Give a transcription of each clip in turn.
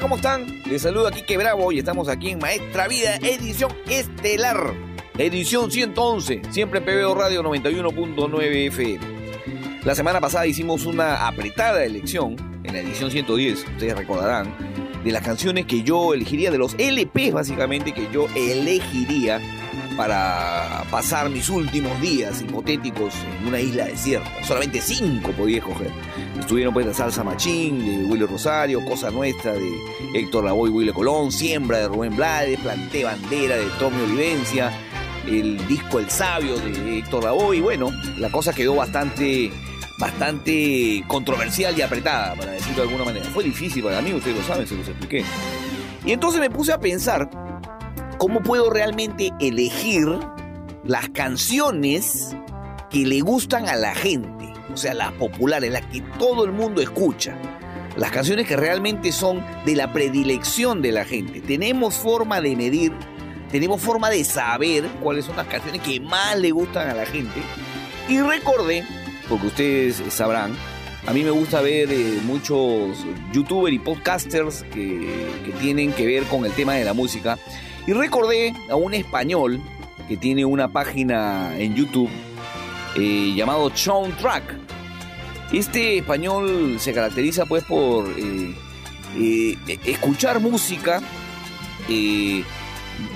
¿Cómo están? Les saludo aquí que Bravo y estamos aquí en Maestra Vida, edición estelar, edición 111, siempre en PBO Radio 91.9 FM. La semana pasada hicimos una apretada elección, en la edición 110, ustedes recordarán, de las canciones que yo elegiría, de los LPs básicamente que yo elegiría para pasar mis últimos días hipotéticos en una isla desierta. Solamente cinco podía escoger. Estuvieron pues la Salsa Machín de Willy Rosario, Cosa Nuestra de Héctor Lavoe y Willy Colón, Siembra de Rubén Blades, Planté Bandera de Tommy Olivencia, el disco El Sabio de Héctor Lavoe y bueno, la cosa quedó bastante bastante controversial y apretada, para decirlo de alguna manera. Fue difícil para mí, ustedes lo saben, se los expliqué. Y entonces me puse a pensar cómo puedo realmente elegir las canciones que le gustan a la gente, o sea, las populares, las que todo el mundo escucha. Las canciones que realmente son de la predilección de la gente. Tenemos forma de medir, tenemos forma de saber cuáles son las canciones que más le gustan a la gente. Y recordé, porque ustedes sabrán, a mí me gusta ver eh, muchos youtubers y podcasters que, que tienen que ver con el tema de la música. Y recordé a un español que tiene una página en YouTube eh, llamado Soundtrack. Este español se caracteriza pues por eh, eh, escuchar música,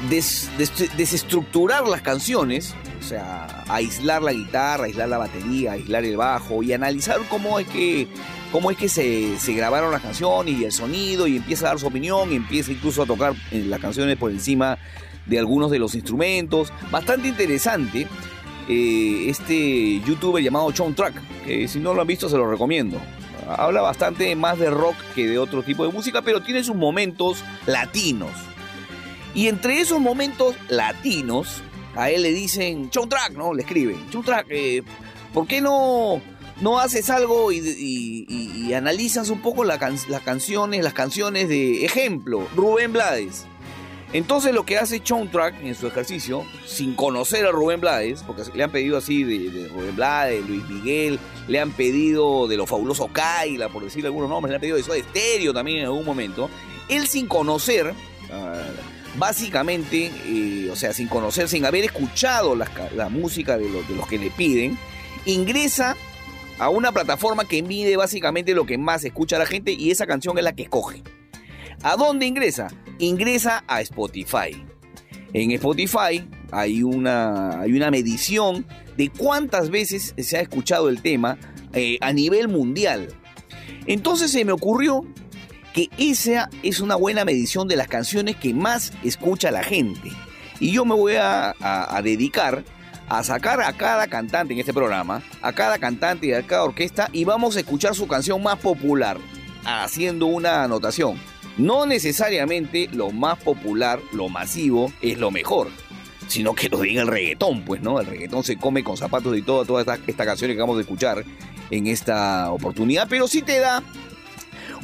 des- des- desestructurar las canciones, o sea, aislar la guitarra, aislar la batería, aislar el bajo y analizar cómo es que, cómo es que se, grabaron las canciones y el sonido y empieza a dar su opinión y empieza incluso a tocar eh, las canciones por encima de algunos de los instrumentos. Bastante interesante eh, este youtuber llamado Track, que si no lo han visto se lo recomiendo. Habla bastante más de rock que de otro tipo de música, pero tiene sus momentos latinos. Y entre esos momentos latinos, a él le dicen, Track, ¿no? Le escriben, Track, eh, ¿por qué no, no haces algo y, analizas un poco las canciones, las canciones de ejemplo, Rubén Blades? Entonces lo que hace Track en su ejercicio, sin conocer a Rubén Blades, porque le han pedido así de, Rubén Blades, Luis Miguel, le han pedido de lo fabuloso Kaila, por decirle algunos nombres, le han pedido de Soda Stereo también en algún momento, él sin conocer, ah, básicamente, eh, o sea, sin conocer, sin haber escuchado la, música los- de los que le piden, ingresa a una plataforma que mide básicamente lo que más escucha la gente y esa canción es la que escoge. ¿A dónde ingresa? Ingresa a Spotify. En Spotify hay una, hay una medición de cuántas veces se ha escuchado el tema eh, a nivel mundial. Entonces se me ocurrió que esa es una buena medición de las canciones que más escucha la gente. Y yo me voy a, dedicar a sacar a cada cantante en este programa, a cada cantante y a cada orquesta, y vamos a escuchar su canción más popular, haciendo una anotación. No necesariamente lo más popular, lo masivo, es lo mejor, sino que lo diga el reggaetón, pues, ¿no? El reggaetón se come con zapatos y toda, toda esta, esta canción que acabamos de escuchar en esta oportunidad, pero sí te da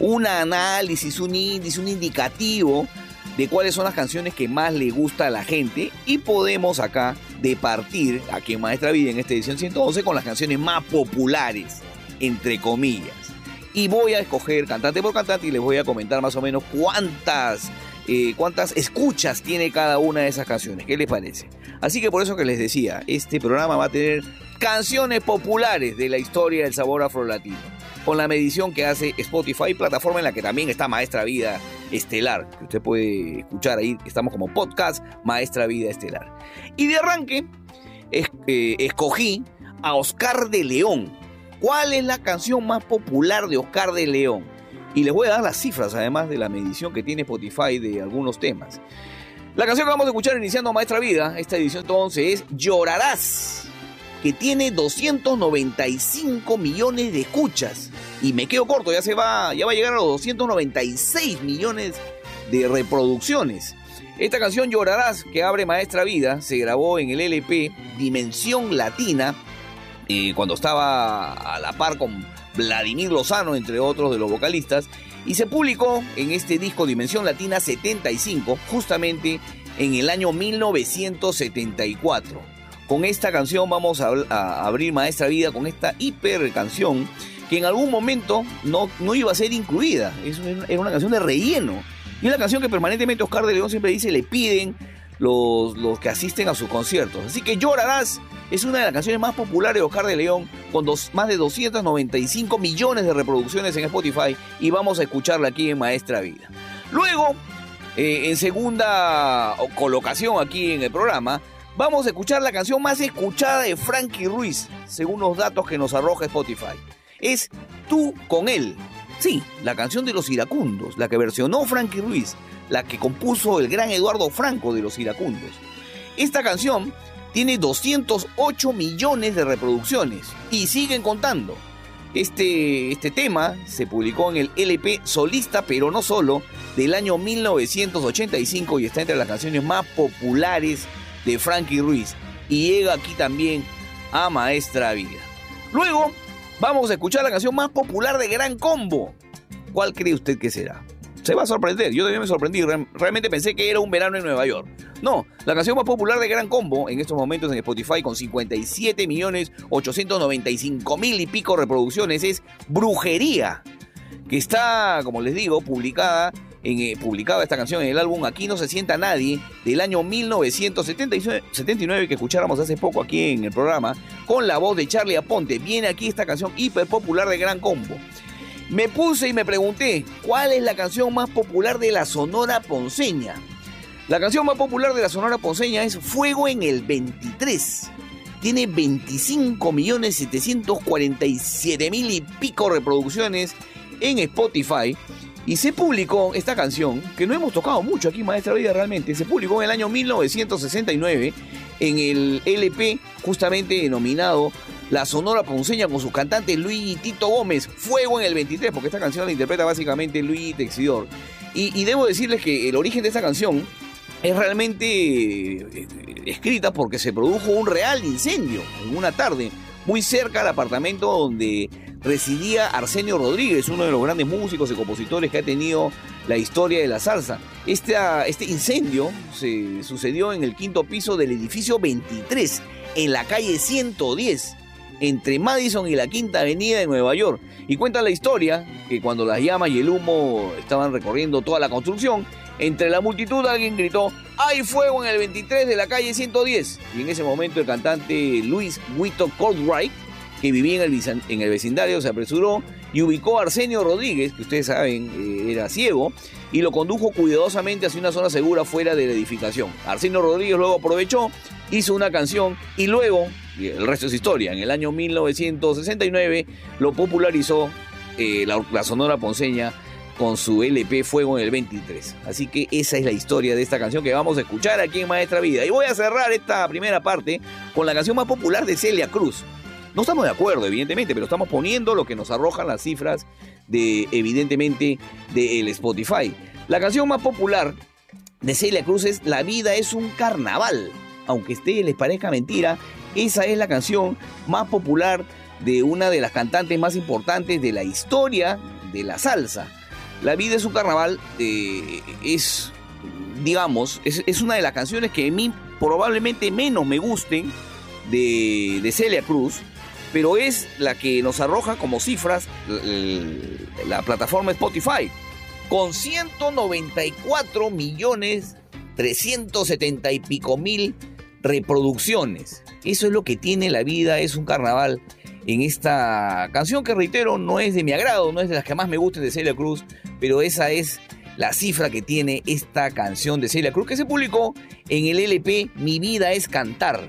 un análisis, un índice, un indicativo de cuáles son las canciones que más le gusta a la gente y podemos acá departir aquí en Maestra Vida en esta edición 111 con las canciones más populares, entre comillas. Y voy a escoger cantante por cantante y les voy a comentar más o menos cuántas, eh, cuántas escuchas tiene cada una de esas canciones. ¿Qué les parece? Así que por eso que les decía, este programa va a tener canciones populares de la historia del sabor afrolatino con la medición que hace Spotify, plataforma en la que también está Maestra Vida Estelar, que usted puede escuchar ahí, estamos como podcast Maestra Vida Estelar. Y de arranque, eh, escogí a Oscar de León. ¿Cuál es la canción más popular de Oscar de León? Y les voy a dar las cifras, además de la medición que tiene Spotify de algunos temas. La canción que vamos a escuchar iniciando Maestra Vida, esta edición 11, es Llorarás. que tiene 295 millones de escuchas. Y me quedo corto, ya se va, ya va a llegar a los 296 millones de reproducciones. Esta canción Llorarás, que abre Maestra Vida, se grabó en el LP Dimensión Latina, eh, cuando estaba a la par con Vladimir Lozano, entre otros de los vocalistas, y se publicó en este disco Dimensión Latina 75, justamente en el año 1974. Con esta canción vamos a, abrir Maestra Vida con esta hiper canción que en algún momento no, no iba a ser incluida. era una canción de relleno. Y una canción que permanentemente Oscar de León siempre dice le piden los, los que asisten a sus conciertos. Así que Llorarás es una de las canciones más populares de Oscar de León, con dos, más de 295 millones de reproducciones en Spotify, y vamos a escucharla aquí en Maestra Vida. Luego, eh, en segunda colocación aquí en el programa, vamos a escuchar la canción más escuchada de Frankie Ruiz, según los datos que nos arroja Spotify. Es Tú con él. Sí, la canción de los iracundos, la que versionó Frankie Ruiz, la que compuso el gran Eduardo Franco de los iracundos. Esta canción tiene 208 millones de reproducciones y siguen contando. Este, este tema se publicó en el LP Solista, pero no solo, del año 1985 y está entre las canciones más populares de Frankie Ruiz. Y llega aquí también a Maestra Vida. Luego vamos a escuchar la canción más popular de Gran Combo. ¿Cuál cree usted que será? Se va a sorprender, yo también me sorprendí, realmente pensé que era un verano en Nueva York. No, la canción más popular de Gran Combo en estos momentos en Spotify con 57 millones 895 mil y pico reproducciones es Brujería, que está, como les digo, publicada en, eh, publicada esta canción en el álbum Aquí no se sienta nadie del año 1979 que escucháramos hace poco aquí en el programa con la voz de Charlie Aponte. Viene aquí esta canción hiper popular de Gran Combo. Me puse y me pregunté, ¿cuál es la canción más popular de la Sonora Ponceña? La canción más popular de la Sonora Ponceña es Fuego en el 23. Tiene 25.747.000 y pico reproducciones en Spotify. Y se publicó esta canción, que no hemos tocado mucho aquí, Maestra Vida, realmente. Se publicó en el año 1969 en el LP, justamente denominado La Sonora Ponceña, con sus cantantes Luis y Tito Gómez. Fuego en el 23, porque esta canción la interpreta básicamente Luis Texidor. Y, y debo decirles que el origen de esta canción es realmente eh, escrita porque se produjo un real incendio en una tarde muy cerca del apartamento donde residía Arsenio Rodríguez, uno de los grandes músicos y compositores que ha tenido la historia de la salsa. Este, este incendio se sucedió en el quinto piso del edificio 23, en la calle 110, entre Madison y la Quinta Avenida de Nueva York. Y cuenta la historia que cuando las llamas y el humo estaban recorriendo toda la construcción, entre la multitud alguien gritó, hay fuego en el 23 de la calle 110. Y en ese momento el cantante Luis Wito Coldwright, que vivía en el, vecindario, se apresuró y ubicó a Arsenio Rodríguez, que ustedes saben eh, era ciego, y lo condujo cuidadosamente hacia una zona segura fuera de la edificación. Arsenio Rodríguez luego aprovechó, hizo una canción y luego, el resto es historia, en el año 1969 lo popularizó eh, la, la Sonora Ponceña con su LP Fuego en el 23. Así que esa es la historia de esta canción que vamos a escuchar aquí en Maestra Vida. Y voy a cerrar esta primera parte con la canción más popular de Celia Cruz. No estamos de acuerdo, evidentemente, pero estamos poniendo lo que nos arrojan las cifras de, evidentemente, del Spotify. La canción más popular de Celia Cruz es La vida es un carnaval. Aunque a ustedes les parezca mentira, esa es la canción más popular de una de las cantantes más importantes de la historia de la salsa. La vida es un carnaval eh, es, digamos, es, una de las canciones que a mí probablemente menos me gusten de, Celia Cruz, pero es la que nos arroja como cifras la, plataforma Spotify, con 194 millones 370 y pico mil reproducciones. Eso es lo que tiene la vida, es un carnaval en esta canción que reitero no es de mi agrado, no es de las que más me gusten de Celia Cruz, pero esa es la cifra que tiene esta canción de Celia Cruz que se publicó en el LP Mi vida es cantar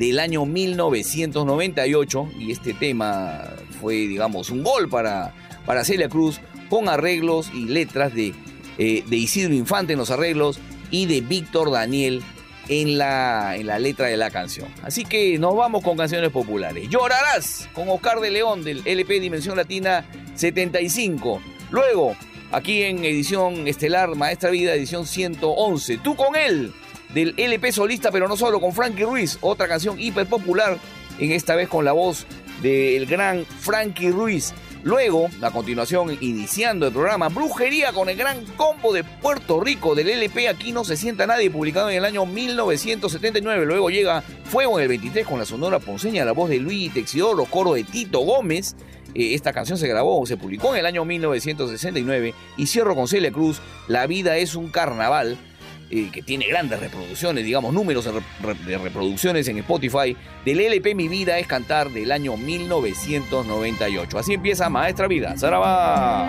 del año 1998 y este tema fue digamos un gol para, para Celia Cruz con arreglos y letras de, eh, de Isidro Infante en los arreglos y de Víctor Daniel en la, en la letra de la canción. Así que nos vamos con canciones populares. Llorarás con Oscar de León del LP Dimensión Latina 75. Luego, aquí en edición estelar Maestra Vida, edición 111. Tú con él, del LP solista, pero no solo, con Frankie Ruiz, otra canción hiper popular, en esta vez con la voz del gran Frankie Ruiz. Luego, a continuación, iniciando el programa, Brujería con el gran combo de Puerto Rico del LP Aquí no se sienta nadie, publicado en el año 1979. Luego llega Fuego en el 23 con la sonora ponceña, la voz de Luis Texidor, los coros de Tito Gómez. Eh, esta canción se grabó, se publicó en el año 1969. Y cierro con Celia Cruz, La vida es un carnaval que tiene grandes reproducciones, digamos, números de, reproducciones en Spotify, del LP Mi Vida es Cantar del año 1998. Así empieza Maestra Vida. ¡Zaraba!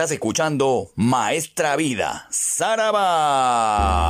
Estás escuchando Maestra Vida, Saraba.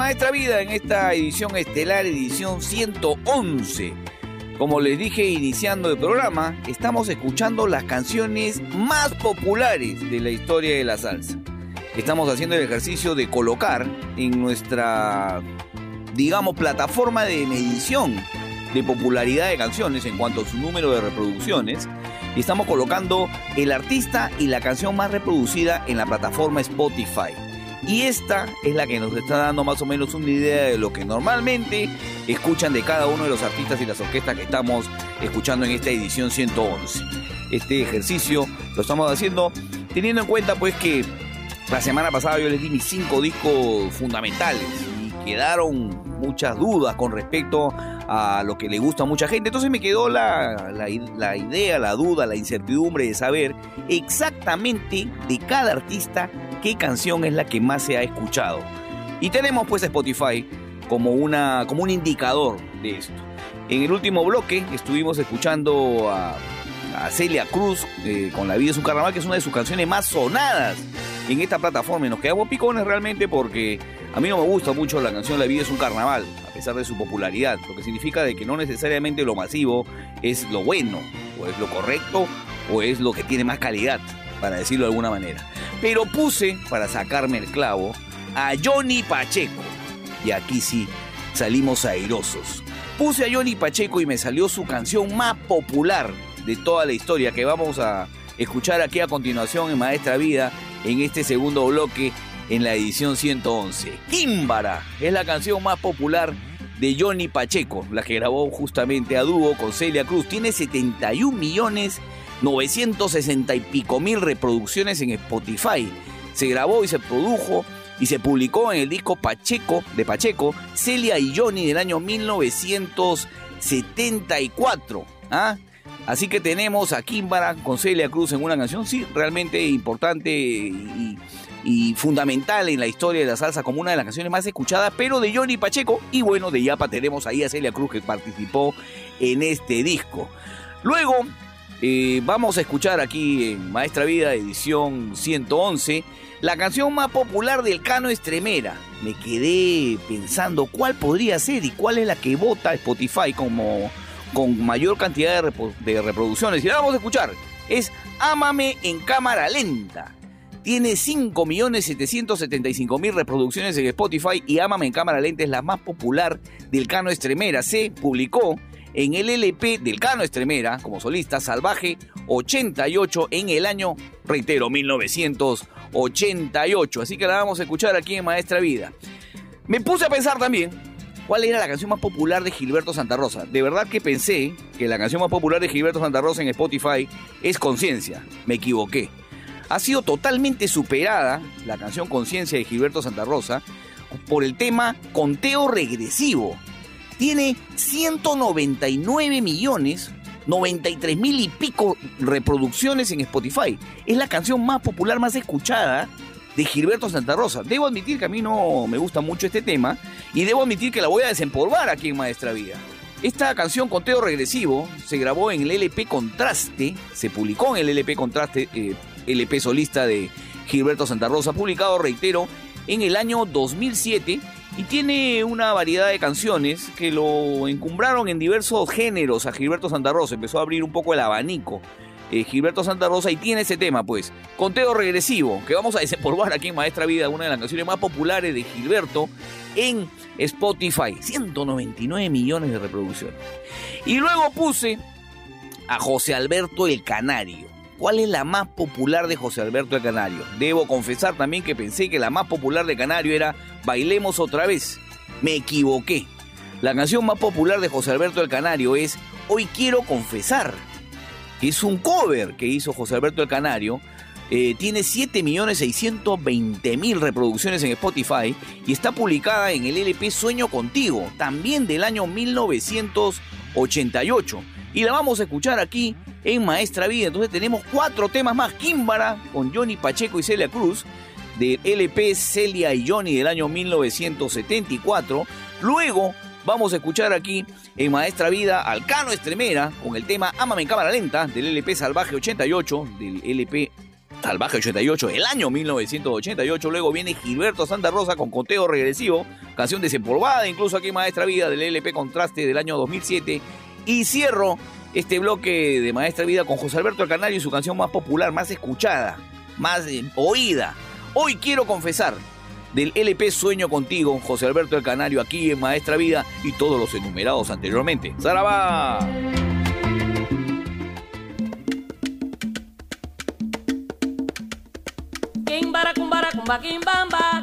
Maestra Vida en esta edición estelar, edición 111. Como les dije iniciando el programa, estamos escuchando las canciones más populares de la historia de la salsa. Estamos haciendo el ejercicio de colocar en nuestra, digamos, plataforma de medición de popularidad de canciones en cuanto a su número de reproducciones. Y estamos colocando el artista y la canción más reproducida en la plataforma Spotify. Y esta es la que nos está dando más o menos una idea de lo que normalmente escuchan de cada uno de los artistas y las orquestas que estamos escuchando en esta edición 111. Este ejercicio lo estamos haciendo teniendo en cuenta pues que la semana pasada yo les di mis cinco discos fundamentales y quedaron muchas dudas con respecto a lo que le gusta a mucha gente. Entonces me quedó la, la, la idea, la duda, la incertidumbre de saber exactamente de cada artista qué canción es la que más se ha escuchado. Y tenemos pues Spotify como, una, como un indicador de esto. En el último bloque estuvimos escuchando a, Celia Cruz eh, con La vida es un carnaval, que es una de sus canciones más sonadas en esta plataforma. Y nos quedamos picones realmente porque a mí no me gusta mucho la canción La vida es un carnaval, a pesar de su popularidad, lo que significa de que no necesariamente lo masivo es lo bueno, o es lo correcto, o es lo que tiene más calidad, para decirlo de alguna manera. Pero puse, para sacarme el clavo, a Johnny Pacheco. Y aquí sí, salimos airosos. Puse a Johnny Pacheco y me salió su canción más popular de toda la historia que vamos a escuchar aquí a continuación en Maestra Vida en este segundo bloque en la edición 111. Químbara es la canción más popular de Johnny Pacheco, la que grabó justamente a dúo con Celia Cruz. Tiene 71 millones 960 y pico mil reproducciones en Spotify. Se grabó y se produjo y se publicó en el disco Pacheco de Pacheco, Celia y Johnny del año 1974. ¿ah? Así que tenemos a Kimbara con Celia Cruz en una canción, sí, realmente importante y, y, fundamental en la historia de la salsa como una de las canciones más escuchadas, pero de Johnny Pacheco. Y bueno, de Yapa tenemos ahí a Celia Cruz que participó en este disco. Luego vamos a escuchar aquí en Maestra Vida, edición 111, la canción más popular del Cano Estremera. Me quedé pensando cuál podría ser y cuál es la que vota Spotify como con mayor cantidad de, de reproducciones. Y la vamos a escuchar. Es Ámame en cámara lenta. Tiene 5.775.000 reproducciones en Spotify y Ámame en cámara lenta es la más popular del Cano Estremera. Se publicó en el LP del Cano Estremera como solista Salvaje 88 en el año, reitero, 1988. Así que la vamos a escuchar aquí en Maestra Vida. Me puse a pensar también cuál era la canción más popular de Gilberto Santa Rosa. De verdad que pensé que la canción más popular de Gilberto Santa Rosa en Spotify es Conciencia. Me equivoqué. Ha sido totalmente superada la canción Conciencia de Gilberto Santa Rosa por el tema Conteo Regresivo. Tiene 199 millones 93 mil y pico reproducciones en Spotify. Es la canción más popular, más escuchada de Gilberto Santa Rosa. Debo admitir que a mí no me gusta mucho este tema y debo admitir que la voy a desempolvar aquí en Maestra Vida. Esta canción Conteo Regresivo se grabó en el LP Contraste, se publicó en el LP Contraste, eh, LP solista de Gilberto Santa Rosa, publicado, reitero, en el año 2007 y tiene una variedad de canciones que lo encumbraron en diversos géneros a Gilberto Santa Rosa, empezó a abrir un poco el abanico. Eh, Gilberto Santa Rosa y tiene ese tema, pues, Conteo Regresivo, que vamos a desempolvar aquí en Maestra Vida, una de las canciones más populares de Gilberto en Spotify, 199 millones de reproducciones. Y luego puse a José Alberto el Canario. ¿Cuál es la más popular de José Alberto el Canario? Debo confesar también que pensé que la más popular de Canario era Bailemos otra vez. Me equivoqué. La canción más popular de José Alberto el Canario es Hoy quiero confesar, es un cover que hizo José Alberto el Canario. Eh, tiene 7.620.000 reproducciones en Spotify y está publicada en el LP Sueño Contigo, también del año 1988. Y la vamos a escuchar aquí en Maestra Vida. Entonces tenemos cuatro temas más. Kimbara con Johnny Pacheco y Celia Cruz. Del LP Celia y Johnny del año 1974. Luego vamos a escuchar aquí en Maestra Vida Alcano Estremera con el tema Ámame en cámara lenta del LP Salvaje 88. Del LP Salvaje 88 del año 1988. Luego viene Gilberto Santa Rosa con Conteo Regresivo. Canción desempolvada incluso aquí Maestra Vida del LP Contraste del año 2007 Y cierro este bloque de Maestra Vida con José Alberto Canario y su canción más popular, más escuchada, más eh, oída. Hoy quiero confesar del LP Sueño Contigo, José Alberto del Canario, aquí en Maestra Vida y todos los enumerados anteriormente. Kumba kimbamba,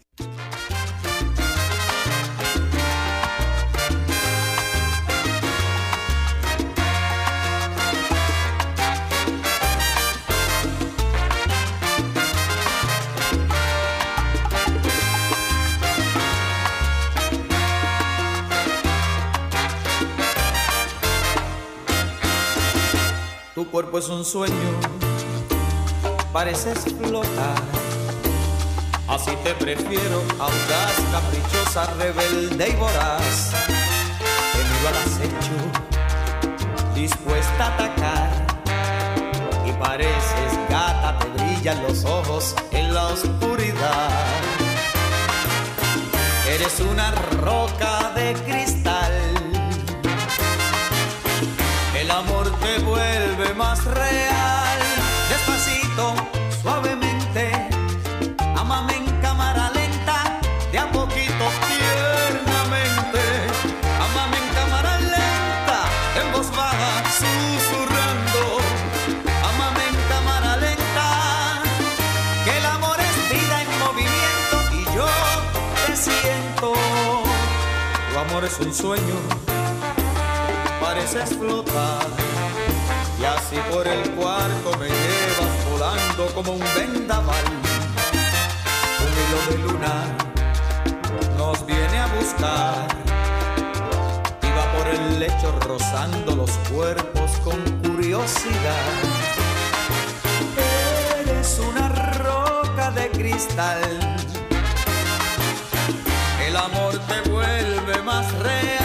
Es un sueño, pareces flotar. Así te prefiero, audaz, caprichosa, rebelde y voraz. Venido al acecho, dispuesta a atacar. Y pareces gata, te brillan los ojos en la oscuridad. Eres una roca es un sueño pareces flotar y así por el cuarto me llevas volando como un vendaval. Un hilo de luna nos viene a buscar y va por el lecho rozando los cuerpos con curiosidad. Eres una roca de cristal. El amor te más real.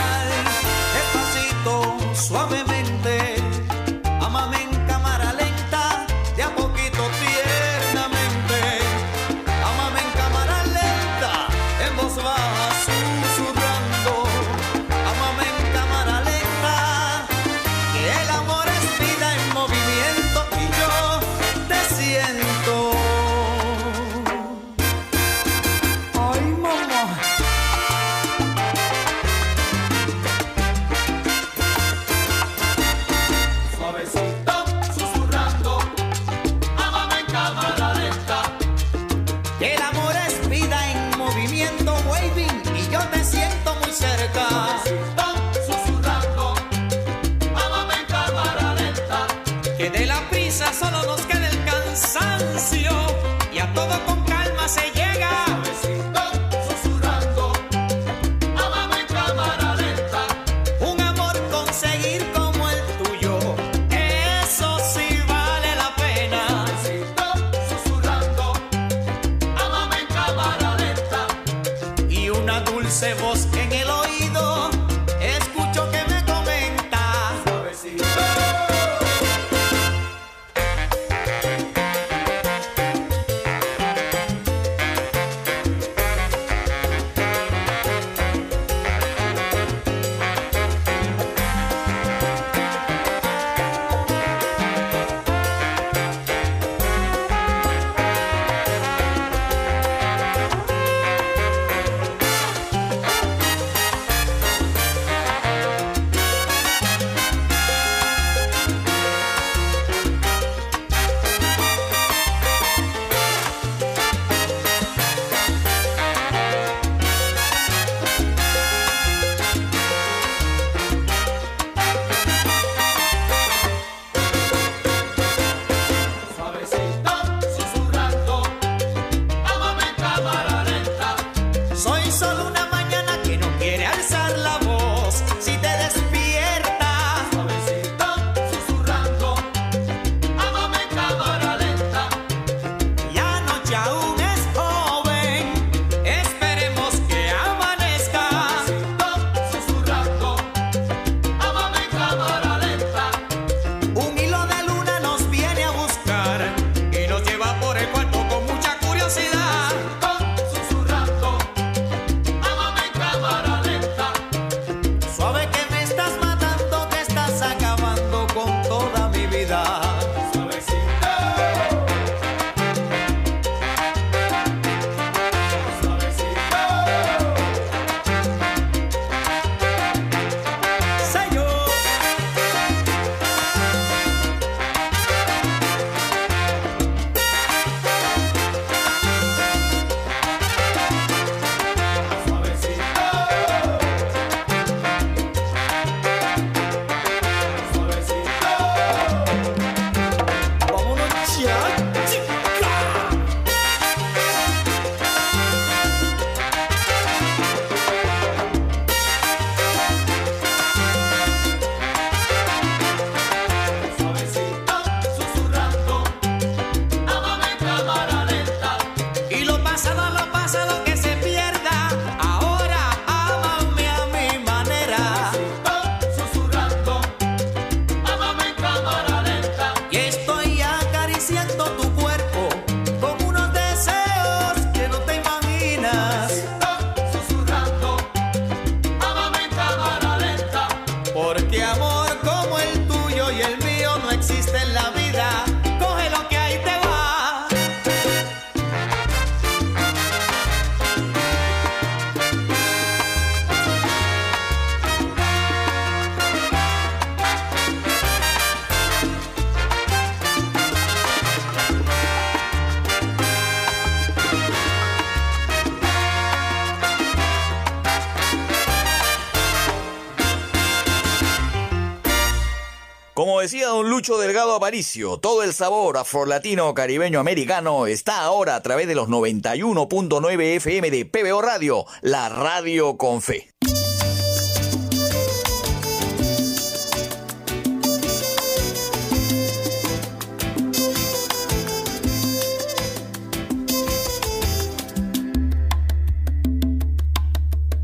Delgado Aparicio, todo el sabor afrolatino caribeño americano está ahora a través de los 91.9 FM de PBO Radio, la radio con fe.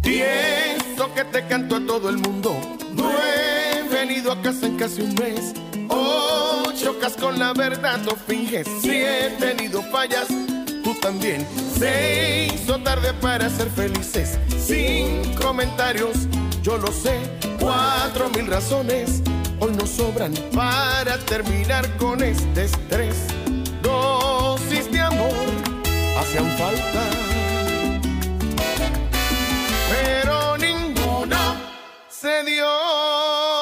Pienso que te canto a todo el mundo. No he venido a casa en casi un mes. Chocas con la verdad, no finges. Si he tenido fallas, tú también. Se hizo tarde para ser felices. Sin comentarios, yo lo sé. Cuatro mil razones hoy nos sobran para terminar con este estrés. Dosis de amor hacían falta pero ninguna se dio.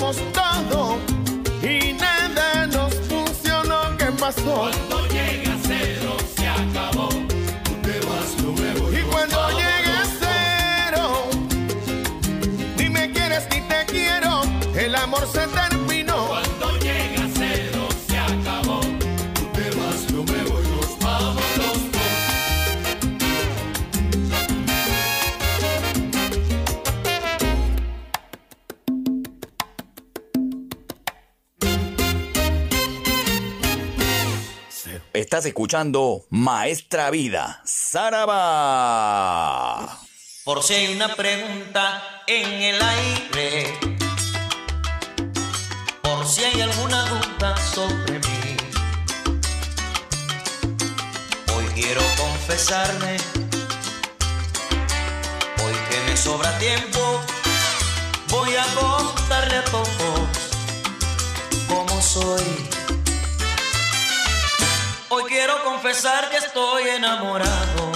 intentamos todo y nada nos funcionó. ¿Qué pasó? Cuando llega cero se acabó. Tú te vas, yo me voy. Y cuando dos. cero, ni me quieres ni te quiero. El amor se terminó. Estás escuchando Maestra Vida, Saraba. Por si hay una pregunta en el aire, por si hay alguna duda sobre mí, hoy quiero confesarme, hoy que me sobra tiempo, voy a contarle a todos cómo soy. Hoy quiero confesar que estoy enamorado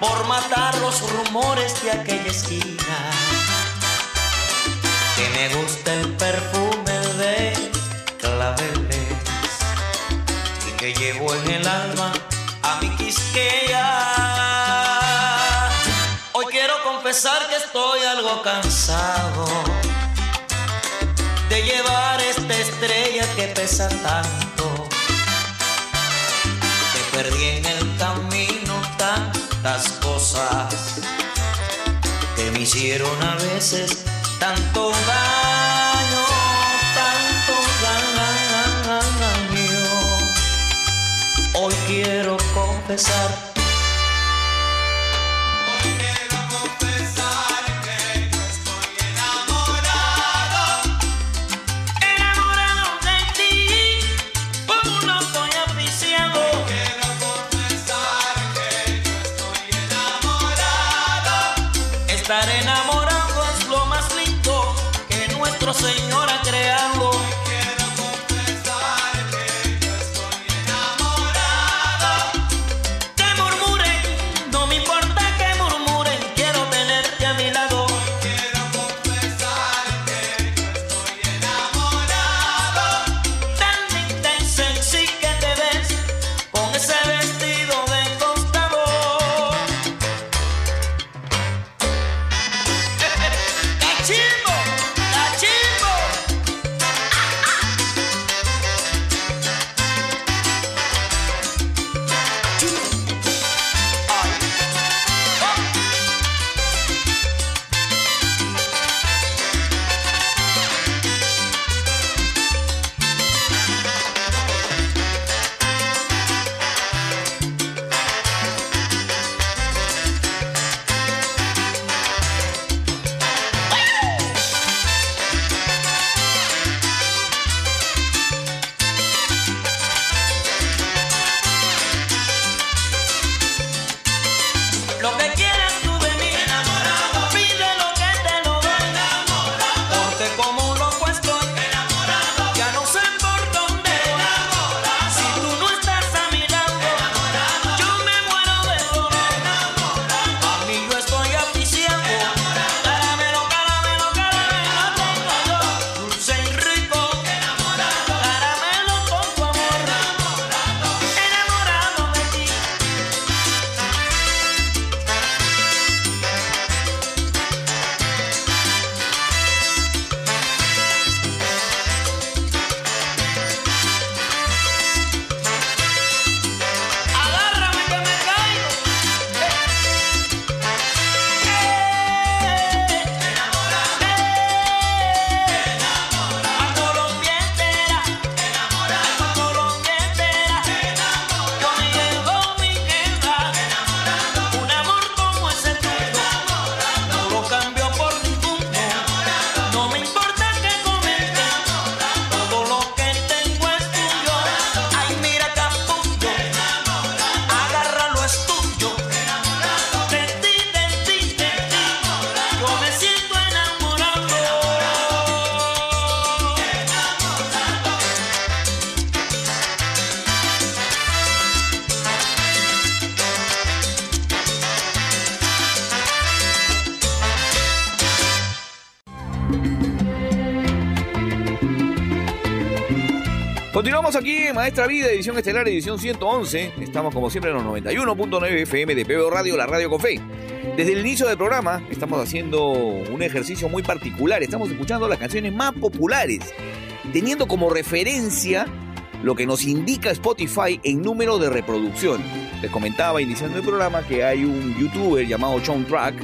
por matar los rumores de aquella esquina. Que me gusta el perfume de claveles y que llevo en el alma a mi quisqueya. Hoy quiero confesar que estoy algo cansado de llevar esta estrella que pesa tanto. Que perdí en el camino tantas cosas que me hicieron a veces tanto daño, tanto daño. Hoy quiero confesar. Maestra Vida, edición estelar, edición 111. Estamos como siempre en los 91.9 FM de PBO Radio, la radio con fe. Desde el inicio del programa estamos haciendo un ejercicio muy particular. Estamos escuchando las canciones más populares, teniendo como referencia lo que nos indica Spotify en número de reproducción. Les comentaba iniciando el programa que hay un youtuber llamado John Track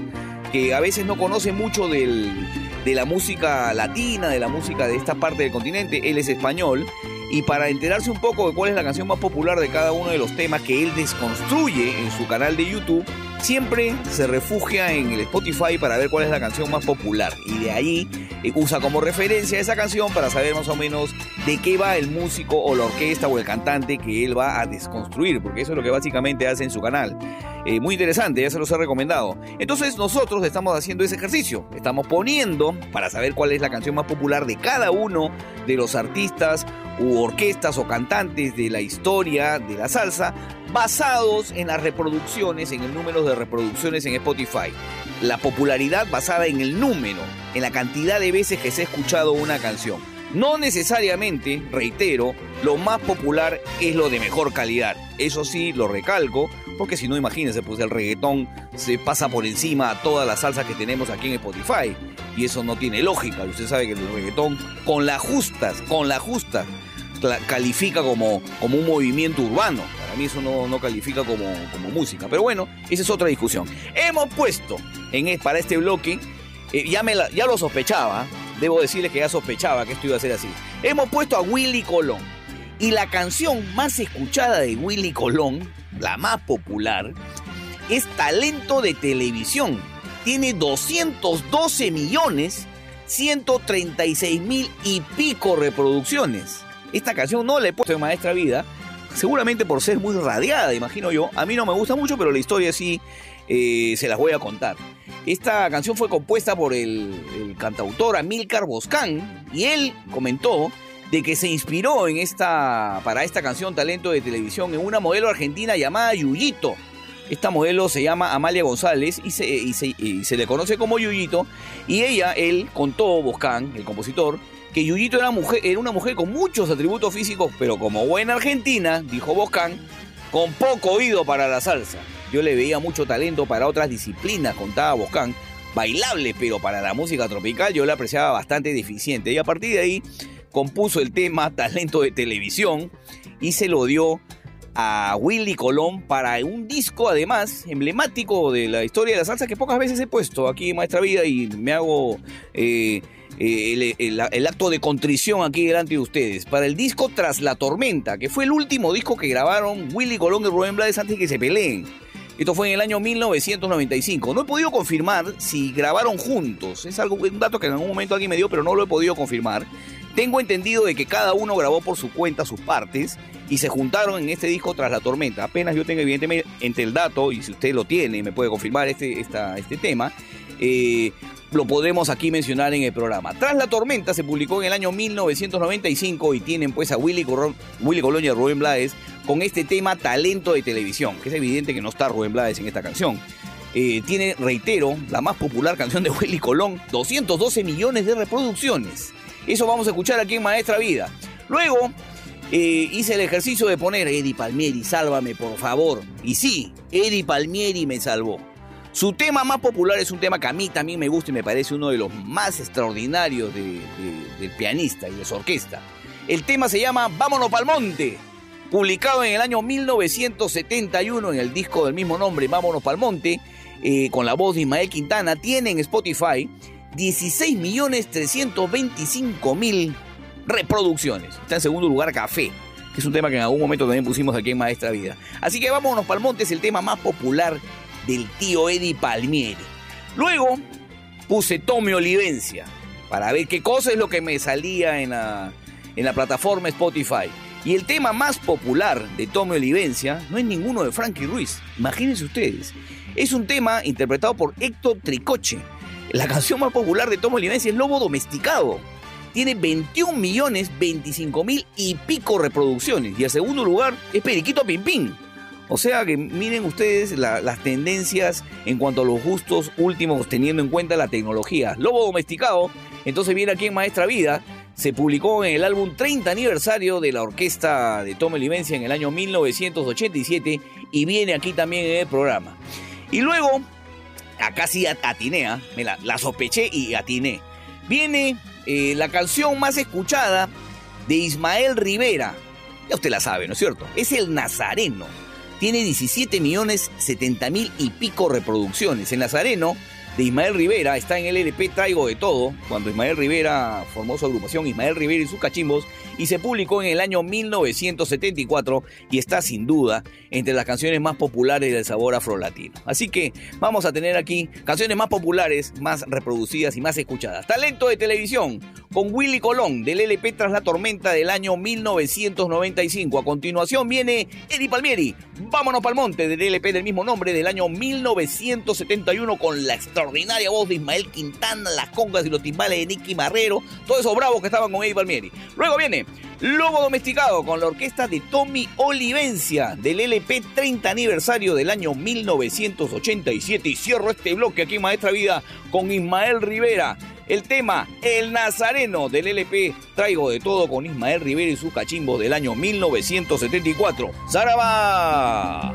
que a veces no conoce mucho del- de la música latina, de la música de esta parte del continente. Él es español Y para enterarse un poco de cuál es la canción más popular de cada uno de los temas que él desconstruye en su canal de YouTube, siempre se refugia en el Spotify para ver cuál es la canción más popular. Y de ahí eh, usa como referencia esa canción para saber más o menos de qué va el músico o la orquesta o el cantante que él va a desconstruir, porque eso es lo que básicamente hace en su canal. Eh, muy interesante, ya se los he recomendado. Entonces nosotros estamos haciendo ese ejercicio, estamos poniendo para saber cuál es la canción más popular de cada uno de los artistas u orquestas o cantantes de la historia de la salsa, basados en las reproducciones, en el número de reproducciones en Spotify. La popularidad basada en el número, en la cantidad de veces que se ha escuchado una canción. No necesariamente, reitero, lo más popular es lo de mejor calidad. Eso sí, lo recalco, porque si no, imagínense, pues el reggaetón se pasa por encima a todas las salsas que tenemos aquí en Spotify. Y eso no tiene lógica. Usted sabe que el reggaetón, con las justas, con las justas, califica como, como un movimiento urbano. Mí eso no, no califica como, como música. Pero bueno, esa es otra discusión. Hemos puesto en, e- para este bloque, eh, ya, me ya lo sospechaba, debo decirles que ya sospechaba que esto iba a ser así. Hemos puesto a Willy Colón. Y la canción más escuchada de Willy Colón, la más popular, es Talento de Televisión. Tiene 212 millones 136 mil y pico reproducciones. Esta canción no la he puesto en Maestra Vida, seguramente por ser muy radiada, imagino yo. A mí no me gusta mucho, pero la historia sí eh, se las voy a contar. Esta canción fue compuesta por el, cantautor Amílcar Boscán y él comentó de que se inspiró en esta, para esta canción Talento de Televisión en una modelo argentina llamada Yuyito. Esta modelo se llama Amalia González y se, y se- y se le conoce como Yuyito. Y ella, él, contó, Boscán, el compositor, que Yuyito era, mujer, era una mujer con muchos atributos físicos, pero como buena argentina, dijo Boscán, con poco oído para la salsa. Yo le veía mucho talento para otras disciplinas, contaba Boscán, bailable, pero para la música tropical yo la apreciaba bastante deficiente. Y a partir de ahí compuso el tema Talento de Televisión y se lo dio a Willy Colón para un disco además emblemático de la historia de la salsa que pocas veces he puesto aquí en Maestra Vida y me hago eh, el, acto de contrición aquí delante de ustedes. Para el disco Tras la Tormenta, que fue el último disco que grabaron Willy Colón y Rubén Blades antes de que se peleen. Esto fue en el año 1995. No he podido confirmar si grabaron juntos. Es algo, un dato que en algún momento alguien me dio, pero no lo he podido confirmar. Tengo entendido de que cada uno grabó por su cuenta sus partes y se juntaron en este disco tras la tormenta. Apenas yo tengo evidentemente entre el dato, y si usted lo tiene, me puede confirmar este, este tema, eh, lo podremos aquí mencionar en el programa. Tras la tormenta se publicó en el año 1995 y tienen pues a Willy, Corrón- Willy Colón y Rubén Blades con este tema Talento de Televisión, que es evidente que no está Rubén Blades en esta canción. Eh, tiene, reitero, la más popular canción de Willy Colón, 212 millones de reproducciones. Eso vamos a escuchar aquí en Maestra Vida. Luego eh, hice el ejercicio de poner Eddie Palmieri, sálvame por favor. Y sí, Eddie Palmieri me salvó. Su tema más popular es un tema que a mí también me gusta y me parece uno de los más extraordinarios de- de- del pianista y de su orquesta. El tema se llama Vámonos pa'l monte, publicado en el año 1971 en el disco del mismo nombre, Vámonos pa'l monte, eh, con la voz de Ismael Quintana, tiene en Spotify 16.325.000 reproducciones. Está en segundo lugar Café, que es un tema que en algún momento también pusimos aquí en Maestra Vida. Así que Vámonos pa'l monte es el tema más popular del tío Eddie Palmieri. Luego puse Tommy Olivencia para ver qué cosa es lo que me salía en la, en la plataforma Spotify. Y el tema más popular de Tommy Olivencia no es ninguno de Frankie Ruiz. Imagínense ustedes. Es un tema interpretado por Héctor Tricoche. La canción más popular de Tommy Olivencia es Lobo Domesticado. Tiene 21 millones 25 mil y pico reproducciones. Y el segundo lugar es Periquito Pimpín. O sea que miren ustedes la- las tendencias en cuanto a los gustos últimos teniendo en cuenta la tecnología. Lobo Domesticado, entonces viene aquí en Maestra Vida, se publicó en el álbum 30 aniversario de la orquesta de Tommy Livencia en el año 1987 y viene aquí también en el programa. Y luego, acá sí at- atiné, ¿ah? me la, la sospeché y atiné. Viene eh, la canción más escuchada de Ismael Rivera. Ya usted la sabe, ¿no es cierto? Es el Nazareno tiene 17 millones 70 mil y pico reproducciones. En Nazareno, de Ismael Rivera, está en el LP Traigo de Todo, cuando Ismael Rivera formó su agrupación Ismael Rivera y sus cachimbos, y se publicó en el año 1974 y está sin duda entre las canciones más populares del sabor afrolatino. Así que vamos a tener aquí canciones más populares, más reproducidas y más escuchadas. Talento de televisión con Willy Colón del LP Tras la Tormenta del año 1995. A continuación viene Eddie Palmieri, Vámonos pa'l Monte del LP del mismo nombre del año 1971 con la extraordinaria voz de Ismael Quintana, las congas y los timbales de Nicky Marrero, todos esos bravos que estaban con Eddie Palmieri. Luego viene Lobo Domesticado con la orquesta de Tommy Olivencia del LP 30 aniversario del año 1987. Y cierro este bloque aquí, Maestra Vida, con Ismael Rivera. El tema El Nazareno del LP Traigo de todo con Ismael Rivera y su cachimbo del año 1974. ¡Zaraba!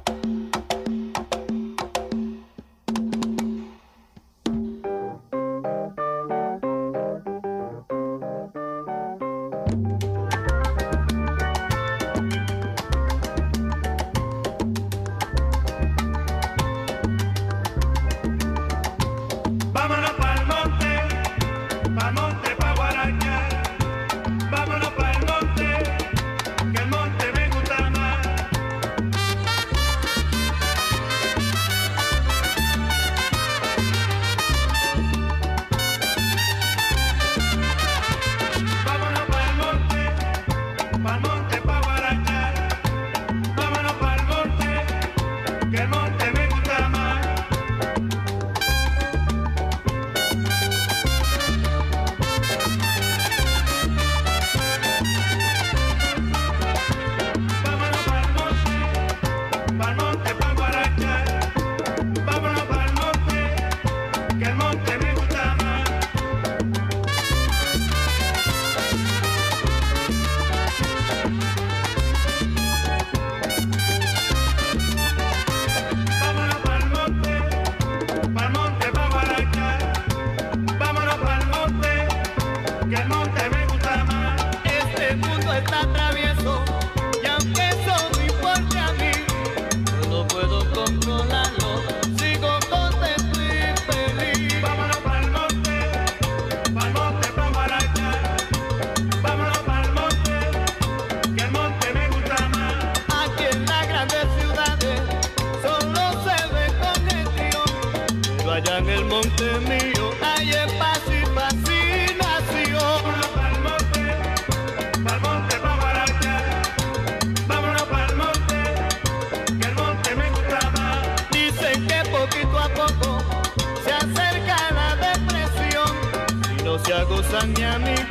i Miami.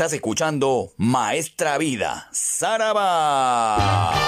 Estás escuchando Maestra Vida, Saraba.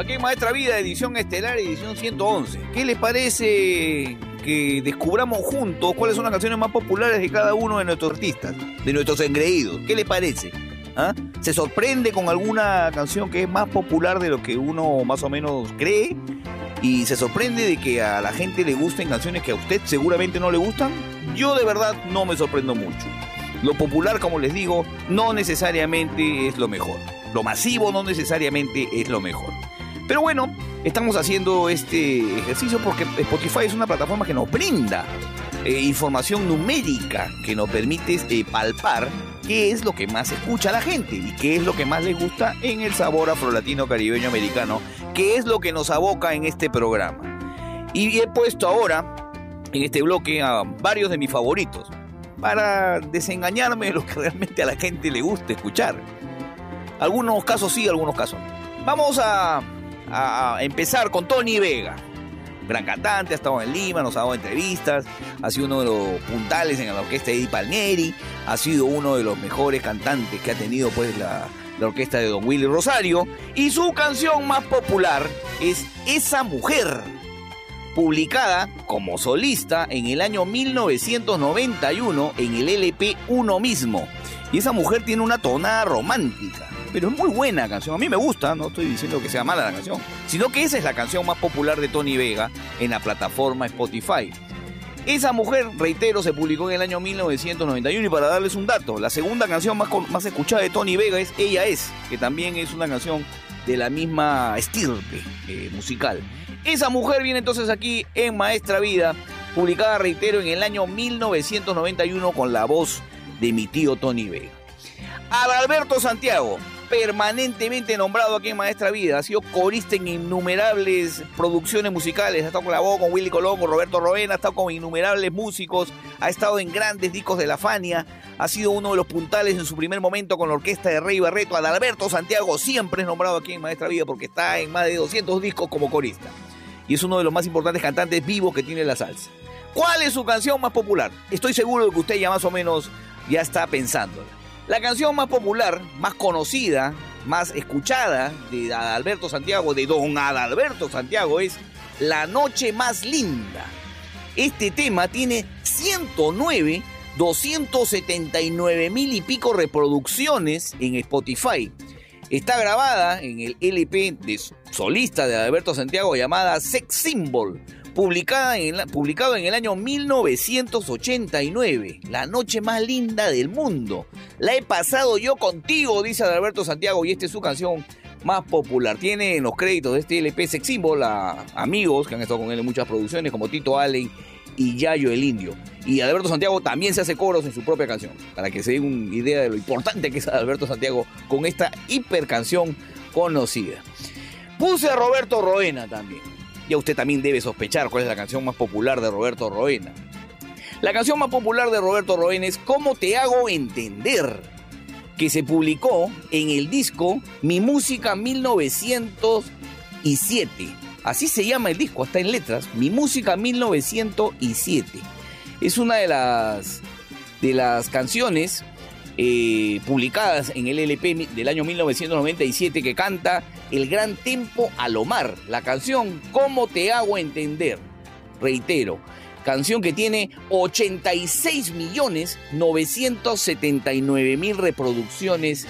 Aquí Maestra Vida, edición estelar, edición 111. ¿Qué les parece que descubramos juntos cuáles son las canciones más populares de cada uno de nuestros artistas, de nuestros engreídos? ¿Qué les parece? ¿Ah? ¿Se sorprende con alguna canción que es más popular de lo que uno más o menos cree? ¿Y se sorprende de que a la gente le gusten canciones que a usted seguramente no le gustan? Yo de verdad no me sorprendo mucho. Lo popular, como les digo, no necesariamente es lo mejor. Lo masivo no necesariamente es lo mejor. Pero bueno, estamos haciendo este ejercicio porque Spotify es una plataforma que nos brinda eh, información numérica que nos permite eh, palpar qué es lo que más escucha la gente y qué es lo que más les gusta en el sabor afrolatino caribeño americano, que es lo que nos aboca en este programa. Y he puesto ahora en este bloque a varios de mis favoritos para desengañarme de lo que realmente a la gente le gusta escuchar. Algunos casos sí, algunos casos no. Vamos a, a empezar con Tony Vega. Gran cantante, ha estado en Lima, nos ha dado entrevistas, ha sido uno de los puntales en la orquesta de Eddie Palmieri, ha sido uno de los mejores cantantes que ha tenido pues la, orquesta de Don Willy Rosario, y su canción más popular es Esa Mujer, publicada como solista en el año 1991 en el LP Uno mismo. Y esa mujer tiene una tonada romántica, pero es muy buena canción. A mí me gusta, no estoy diciendo que sea mala la canción, sino que esa es la canción más popular de Tony Vega en la plataforma Spotify. Esa mujer, reitero, se publicó en el año 1991 y para darles un dato, la segunda canción más, más escuchada de Tony Vega es Ella es, que también es una canción de la misma estirpe eh, musical. Esa mujer viene entonces aquí en Maestra Vida, publicada, reitero, en el año 1991 con la voz de mi tío Tony Vega. Adalberto Santiago, permanentemente nombrado aquí en Maestra Vida, ha sido corista en innumerables producciones musicales, ha estado colaborado con Willy Colón, con Roberto Roena, ha estado con innumerables músicos, ha estado en grandes discos de la Fania, ha sido uno de los puntales en su primer momento con la orquesta de Rey Barreto. Adalberto Santiago siempre es nombrado aquí en Maestra Vida porque está en más de 200 discos como corista. Y es uno de los más importantes cantantes vivos que tiene la salsa. ¿Cuál es su canción más popular? Estoy seguro de que usted ya más o menos ya está pensándola. La canción más popular, más conocida, más escuchada de Adalberto Santiago, de Don Adalberto Santiago, es La Noche Más Linda. Este tema tiene 109, 279 mil y pico reproducciones en Spotify. Está grabada en el LP de solista de Adalberto Santiago llamada Sex Symbol, publicada en publicado en el año 1989. La noche más linda del mundo. La he pasado yo contigo, dice Adalberto Santiago, y esta es su canción más popular. Tiene en los créditos de este LP Sex Symbol a amigos que han estado con él en muchas producciones, como Tito Allen y Yayo el Indio. Y Adalberto Santiago también se hace coros en su propia canción, para que se den una idea de lo importante que es Adalberto Santiago con esta hiper canción conocida. Puse a Roberto Roena también. Ya usted también debe sospechar cuál es la canción más popular de Roberto Roena. La canción más popular de Roberto Roena es ¿Cómo te hago entender? que se publicó en el disco Mi Música 1907. Así se llama el disco, hasta en letras. Mi Música 1907. Es una de las, de las canciones eh, publicadas en el LP del año 1997 que canta el gran tempo Alomar. La canción ¿Cómo te hago entender? Reitero, canción que tiene 86 millones 979 mil reproducciones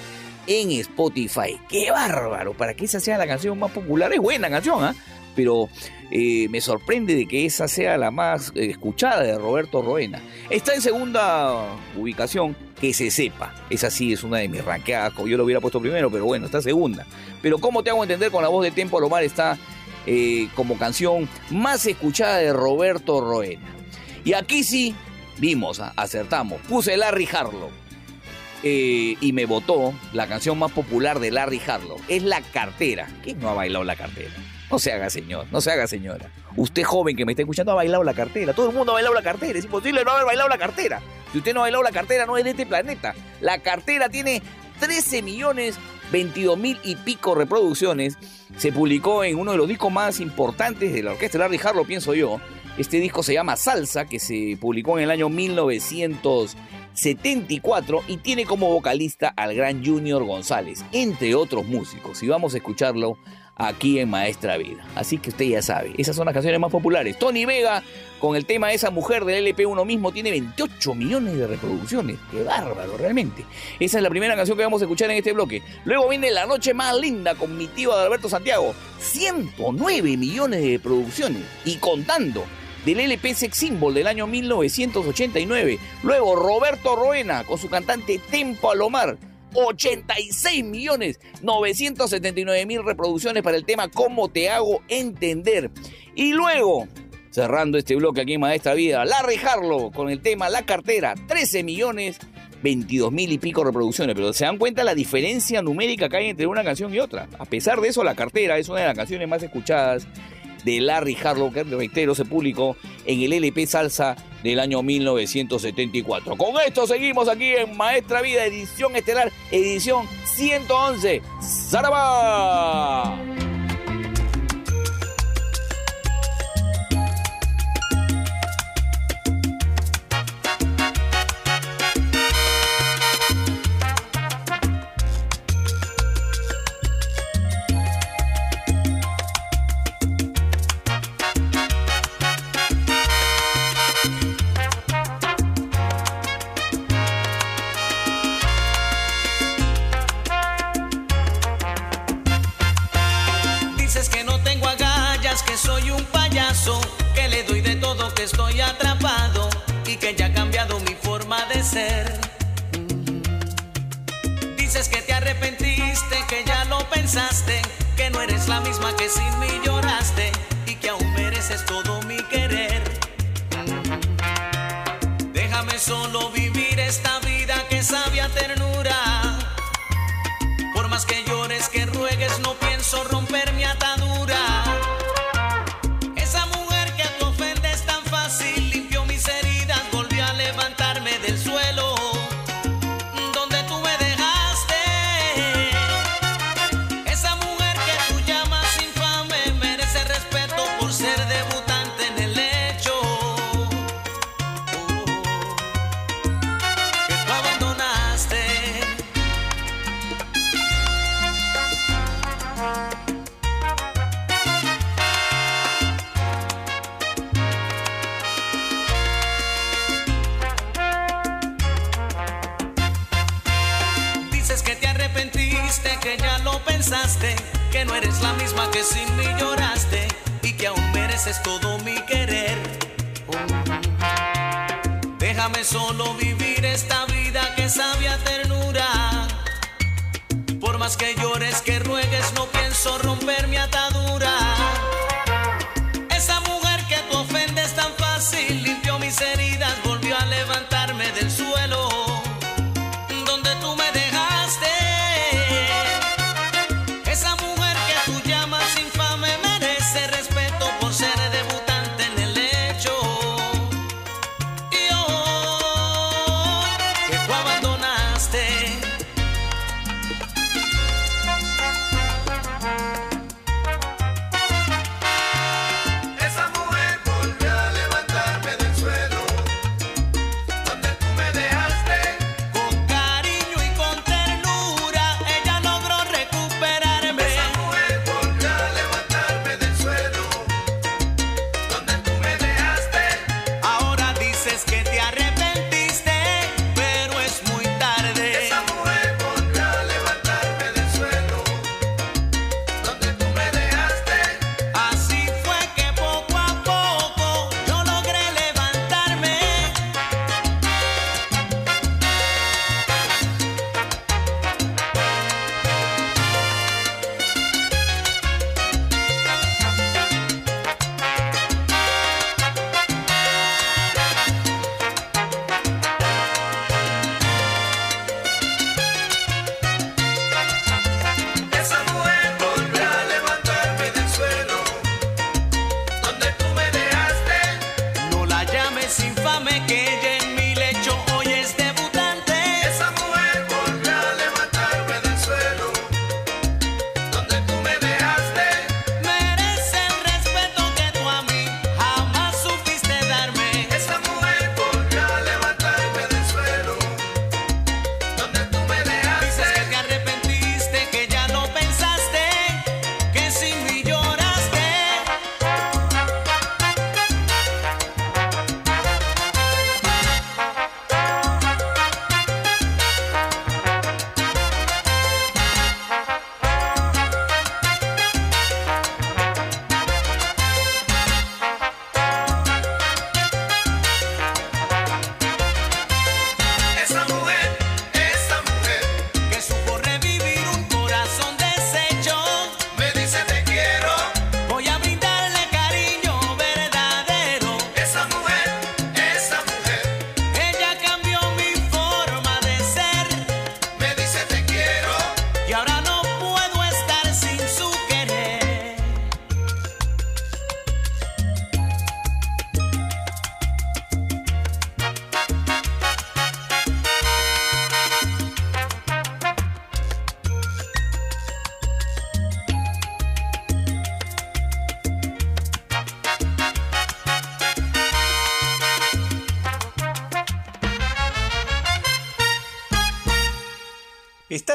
en Spotify. ¡Qué bárbaro! Para que esa sea la canción más popular. Es buena canción, ¿ah? Pero eh, me sorprende de que esa sea la más escuchada de Roberto Roena. Está en segunda ubicación, que se sepa. Esa sí es una de mis ranqueadas. Yo lo hubiera puesto primero, pero bueno, está segunda. Pero ¿cómo te hago entender con la voz de Tempo Alomar está eh, como canción más escuchada de Roberto Roena? Y aquí sí, vimos, acertamos. Puse Larry Harlow. eh, y me votó la canción más popular de Larry Harlow. Es La Cartera. ¿Quién no ha bailado La Cartera? No se haga señor, no se haga señora. Usted joven que me está escuchando ha bailado La Cartera. Todo el mundo ha bailado La Cartera. Es imposible no haber bailado La Cartera. Si usted no ha bailado La Cartera, no es de este planeta. La Cartera tiene 13 millones 22 mil y pico reproducciones. Se publicó en uno de los discos más importantes de la orquesta Larry Harlow, pienso yo. Este disco se llama Salsa, que se publicó en el año 1974 y tiene como vocalista al gran Junior González, entre otros músicos. Y vamos a escucharlo aquí en Maestra Vida. Así que usted ya sabe, esas son las canciones más populares. Tony Vega, con el tema de esa mujer del LP uno mismo, tiene 28 millones de reproducciones. Qué bárbaro, realmente. Esa es la primera canción que vamos a escuchar en este bloque. Luego viene La Noche Más Linda con mi tío Alberto Santiago. 109 millones de reproducciones. Y contando del LP Sex Symbol del año 1989. Luego Roberto Roena con su cantante Tempo Alomar. 86 millones 979 mil reproducciones para el tema Cómo te hago entender. Y luego, cerrando este bloque aquí en Maestra Vida, Larry Harlow con el tema La cartera, 13 millones 22 mil y pico reproducciones. Pero se dan cuenta la diferencia numérica que hay entre una canción y otra. A pesar de eso, La cartera es una de las canciones más escuchadas de Larry Harlow, que reitero, se publicó en el LP Salsa del año 1974. Con esto seguimos aquí en Maestra Vida, edición estelar, edición 111. ¡Zaraba!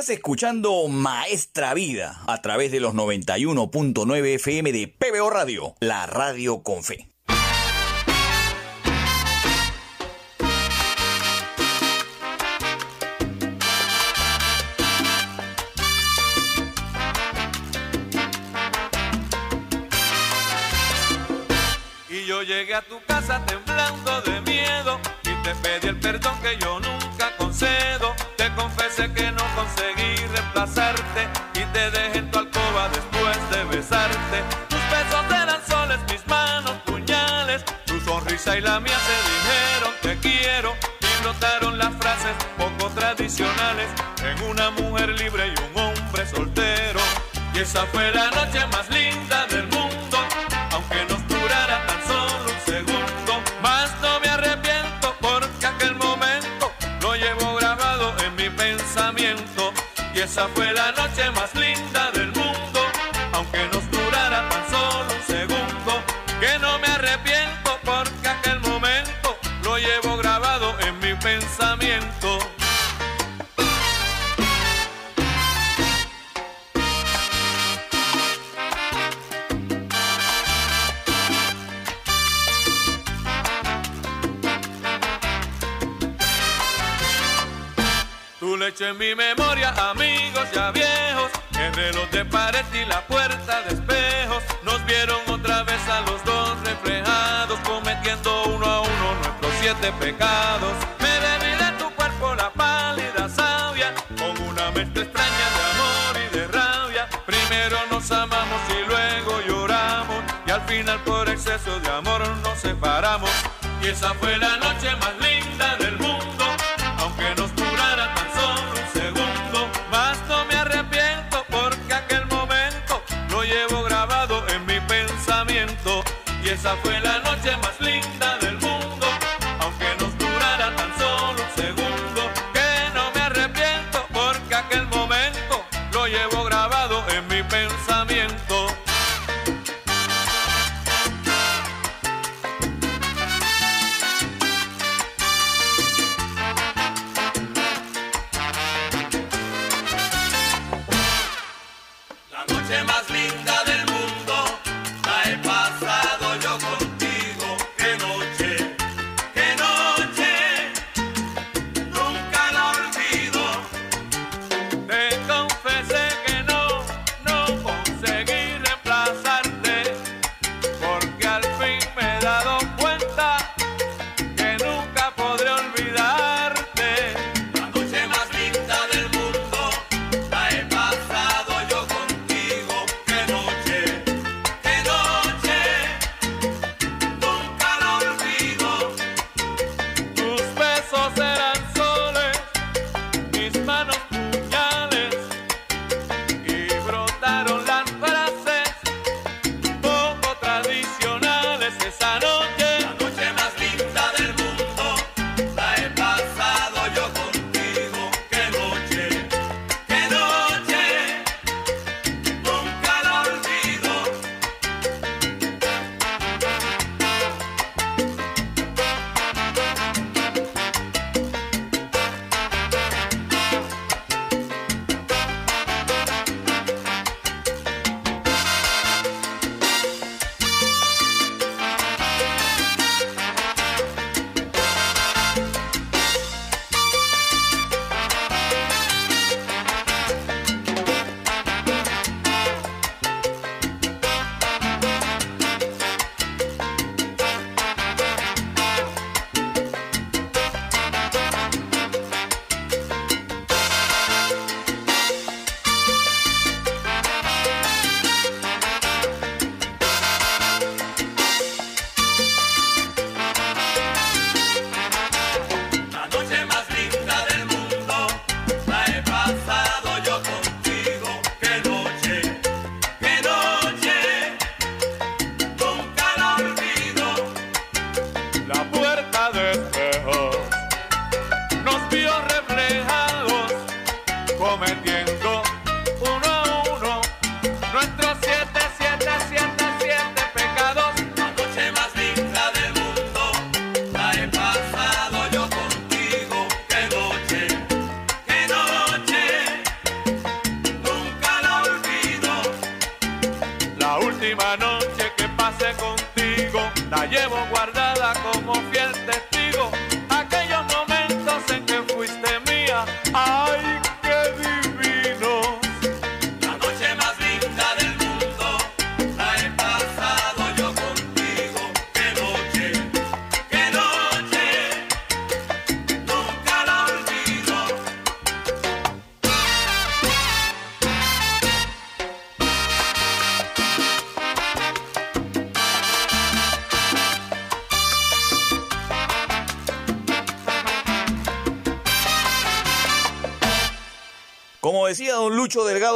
Escuchando Maestra Vida a través de los 91.9 FM de PBO Radio, la radio con fe. Y yo llegué a tu casa temblando de miedo y te pedí el perdón que yo nunca concedo, te confesé que no conseguí en una mujer libre y un hombre soltero. Y esa fue la noche más linda.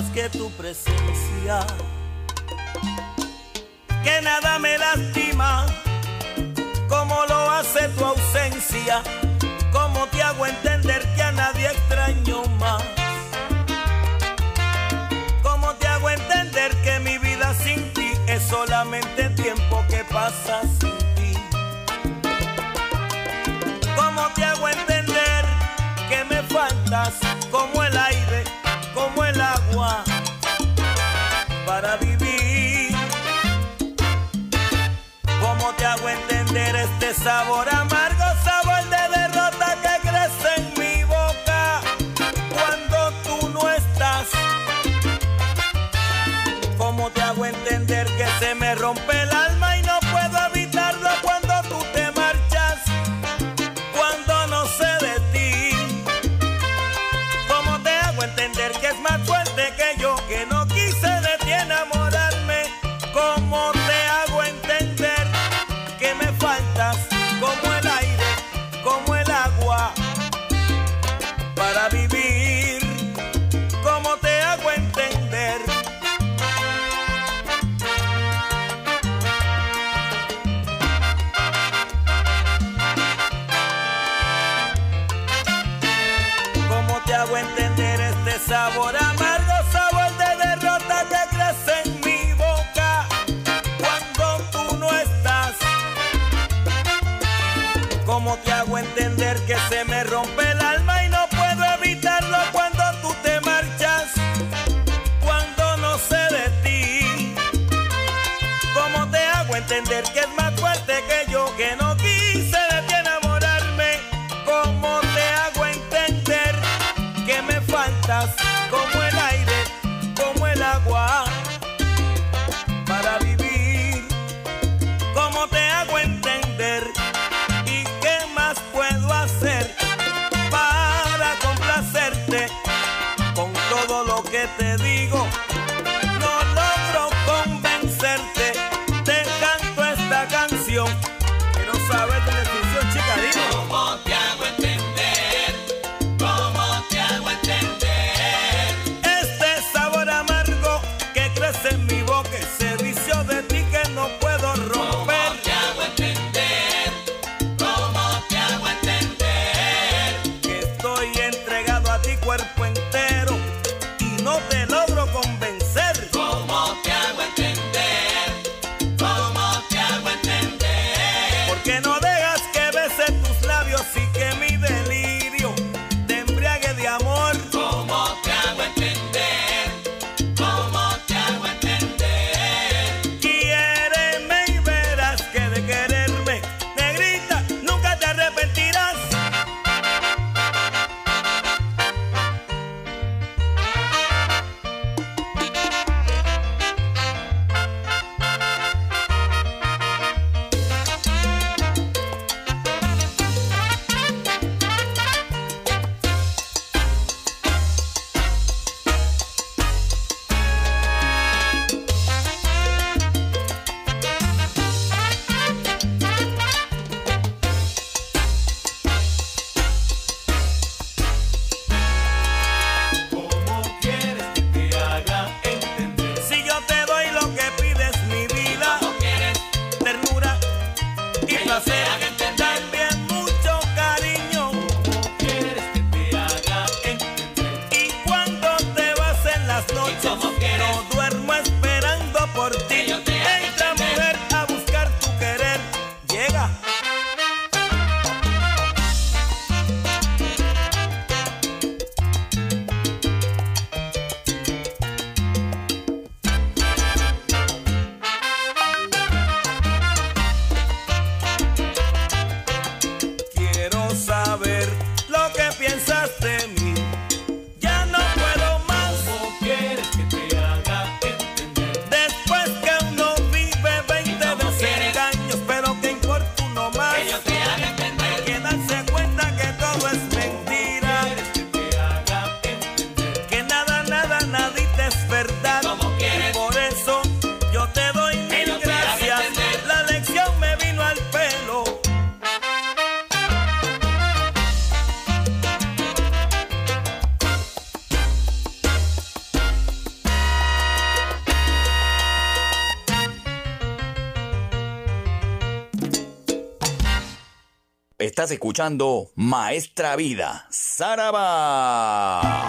basket. que no Estás escuchando Maestra Vida, Saraba.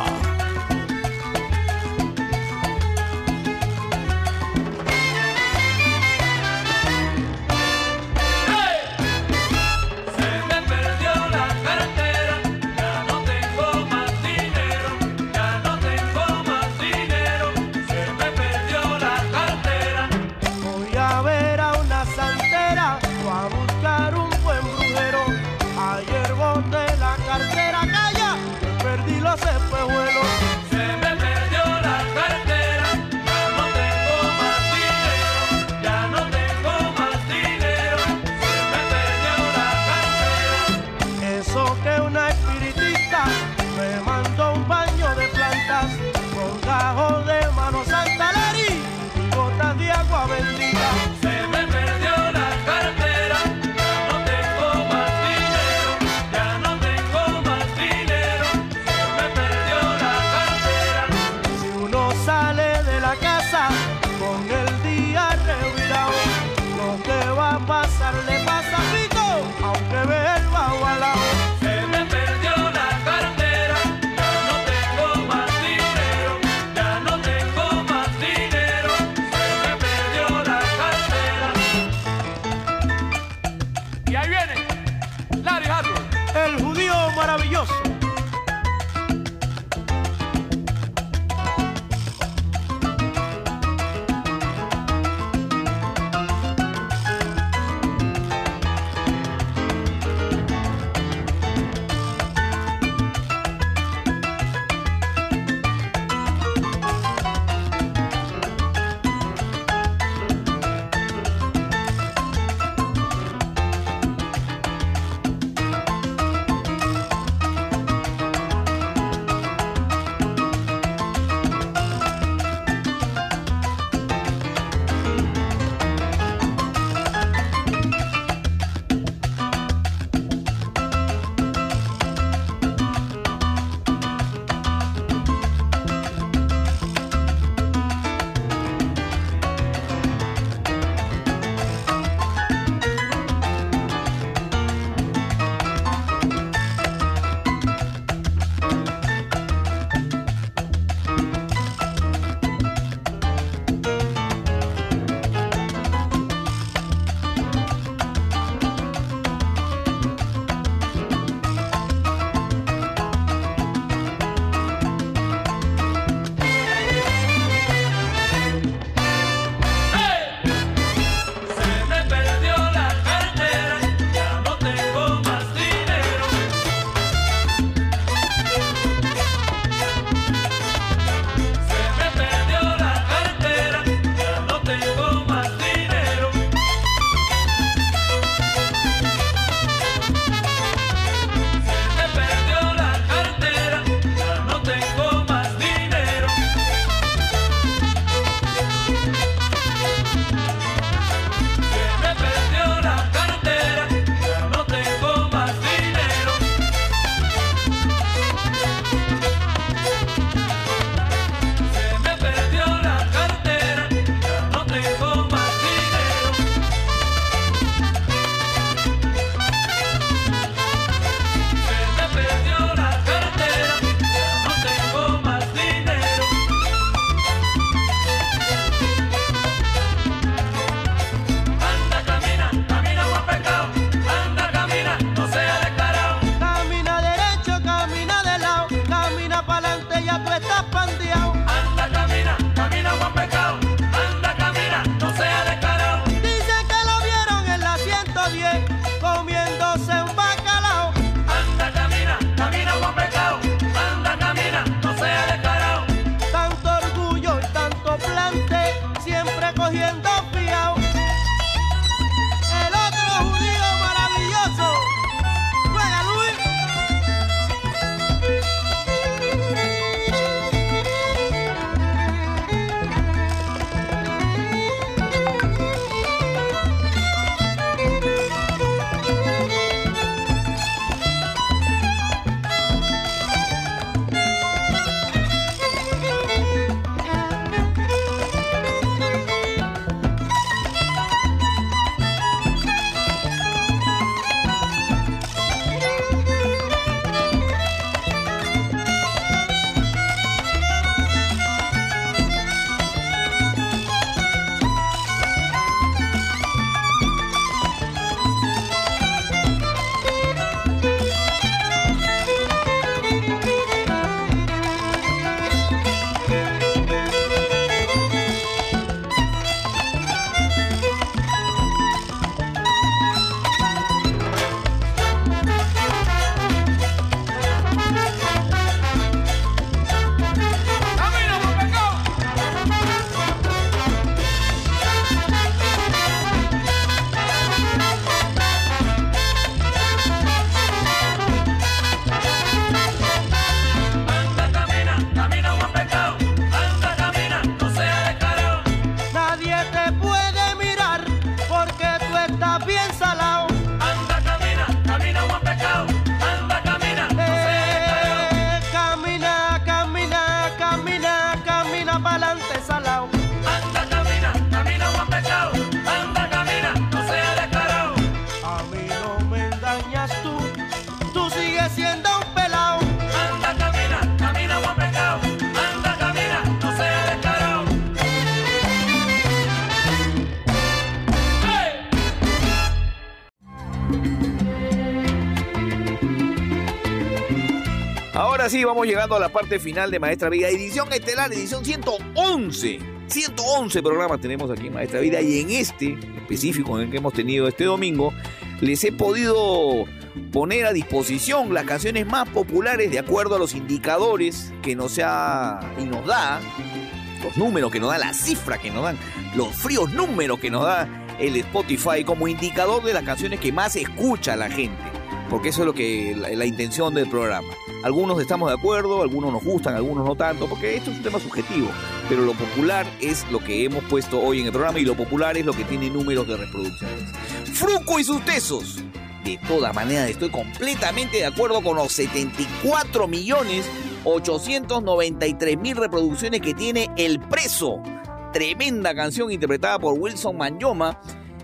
Llegando a la parte final de Maestra Vida, edición estelar, edición 111. 111 programas tenemos aquí en Maestra Vida y en este específico en el que hemos tenido este domingo, les he podido poner a disposición las canciones más populares de acuerdo a los indicadores que nos ha y nos da, los números que nos da, la cifra que nos dan, los fríos números que nos da el Spotify como indicador de las canciones que más escucha la gente. Porque eso es lo que la, la intención del programa. Algunos estamos de acuerdo, algunos nos gustan, algunos no tanto, porque esto es un tema subjetivo. Pero lo popular es lo que hemos puesto hoy en el programa y lo popular es lo que tiene números de reproducciones. Fruco y sus tesos. De todas maneras, estoy completamente de acuerdo con los 74 millones 893 mil reproducciones que tiene El Preso. Tremenda canción interpretada por Wilson Manyoma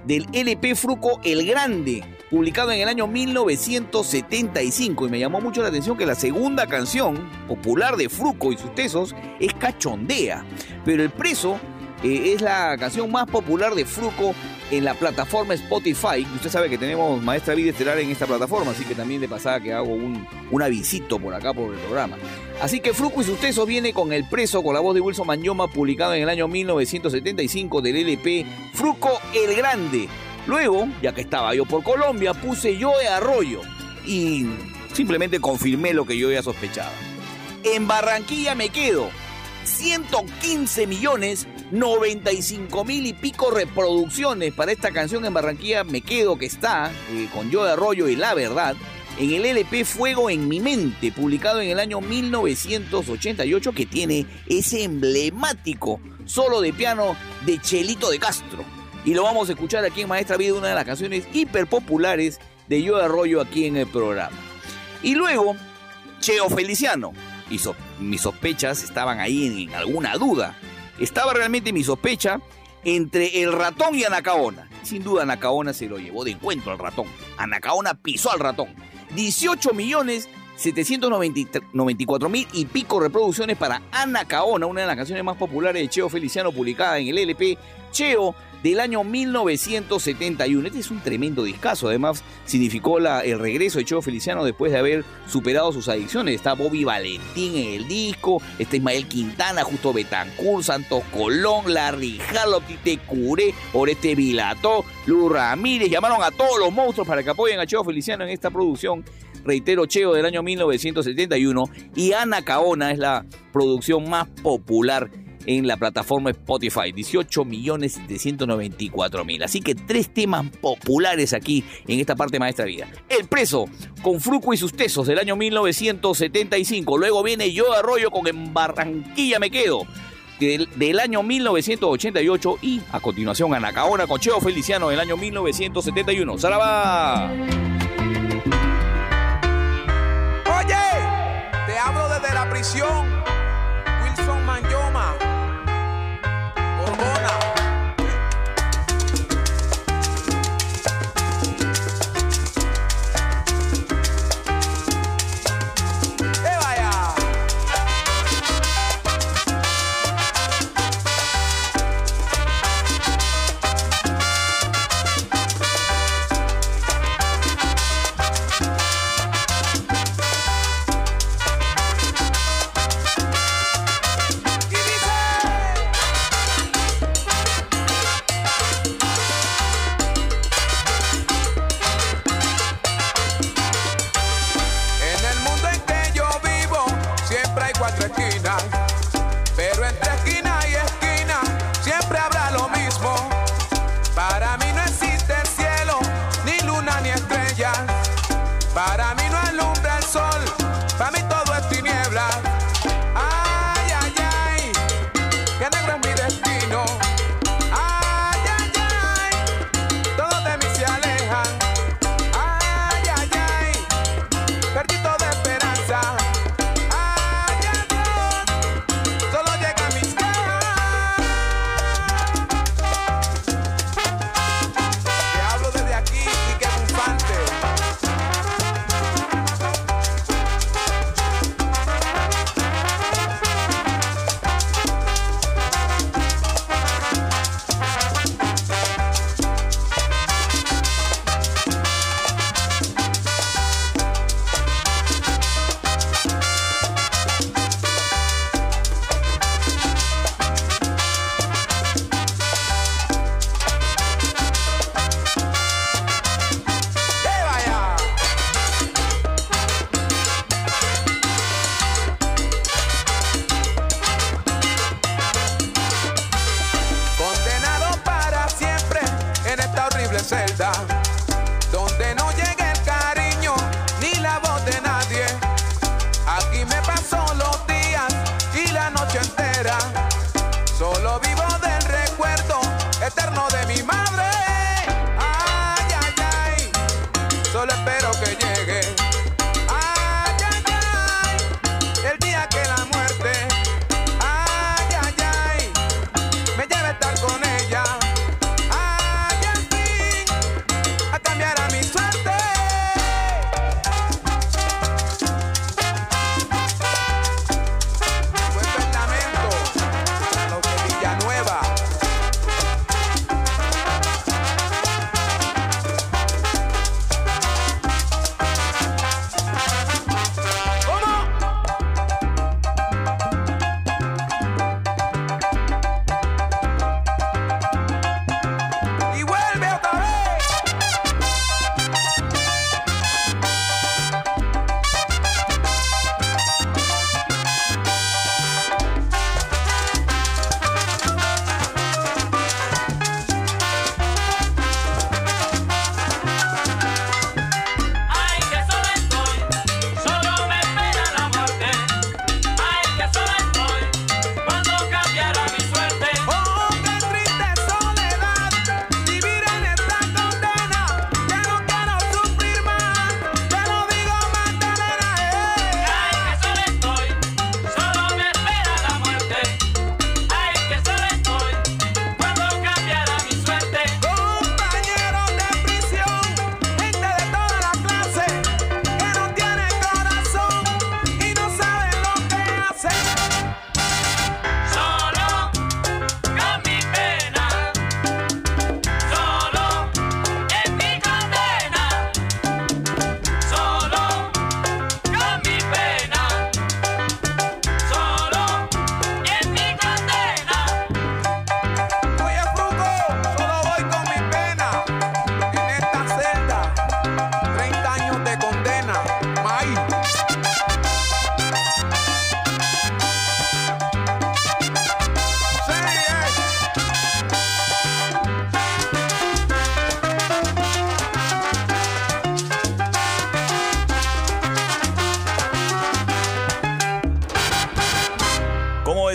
del LP Fruco El Grande, publicado en el año 1975. Y me llamó mucho la atención que la segunda canción popular de Fruco y sus tesos es Cachondea. Pero El Preso eh, es la canción más popular de Fruco en la plataforma Spotify. Usted sabe que tenemos Maestra Vida Estelar en esta plataforma, así que también de pasada que hago un, un avisito por acá por el programa. Así que Fruco y sus tesos viene con El Preso, con la voz de Wilson Mañoma, publicado en el año 1975 del LP Fruco el Grande. Luego, ya que estaba yo por Colombia, puse Yo de Arroyo y simplemente confirmé lo que yo ya sospechaba. En Barranquilla me quedo. 115 millones 95 mil y pico reproducciones para esta canción en Barranquilla me quedo que está eh, con Yo de Arroyo y La Verdad en el LP Fuego en mi mente, publicado en el año 1988, que tiene ese emblemático solo de piano de Chelito de Castro. Y lo vamos a escuchar aquí en Maestra Vida, una de las canciones hiper populares de Yo de Arroyo aquí en el programa. Y luego, Cheo Feliciano. Y mis sospechas estaban ahí en alguna duda. Estaba realmente mi sospecha entre el ratón y Anacaona. Sin duda Anacaona se lo llevó de encuentro al ratón. Anacaona pisó al ratón. 18 millones 794 mil y pico reproducciones para Anacaona, una de las canciones más populares de Cheo Feliciano publicada en el LP Cheo del año 1971. Este es un tremendo discazo, además significó la- el regreso de Cheo Feliciano después de haber superado sus adicciones. Está Bobby Valentín en el disco, está Ismael Quintana, Justo Betancourt, Santos Colón, Larry Harlow, Tite Curé, Oreste Vilató, Lu Ramírez, llamaron a todos los monstruos para que apoyen a Cheo Feliciano en esta producción. Reitero, Cheo del año 1971 y Ana Caona es la producción más popular en la plataforma Spotify, 18 millones 794 mil. Así que tres temas populares aquí en esta parte maestra vida. El preso con Fruco y sus tesos del año 1975. Luego viene Yo Arroyo con En Barranquilla me quedo. Del, del año 1988 y a continuación Anacaona con Cheo Feliciano del año 1971. ¡Saraba! Oye, te hablo desde la prisión. Wilson Manyoma.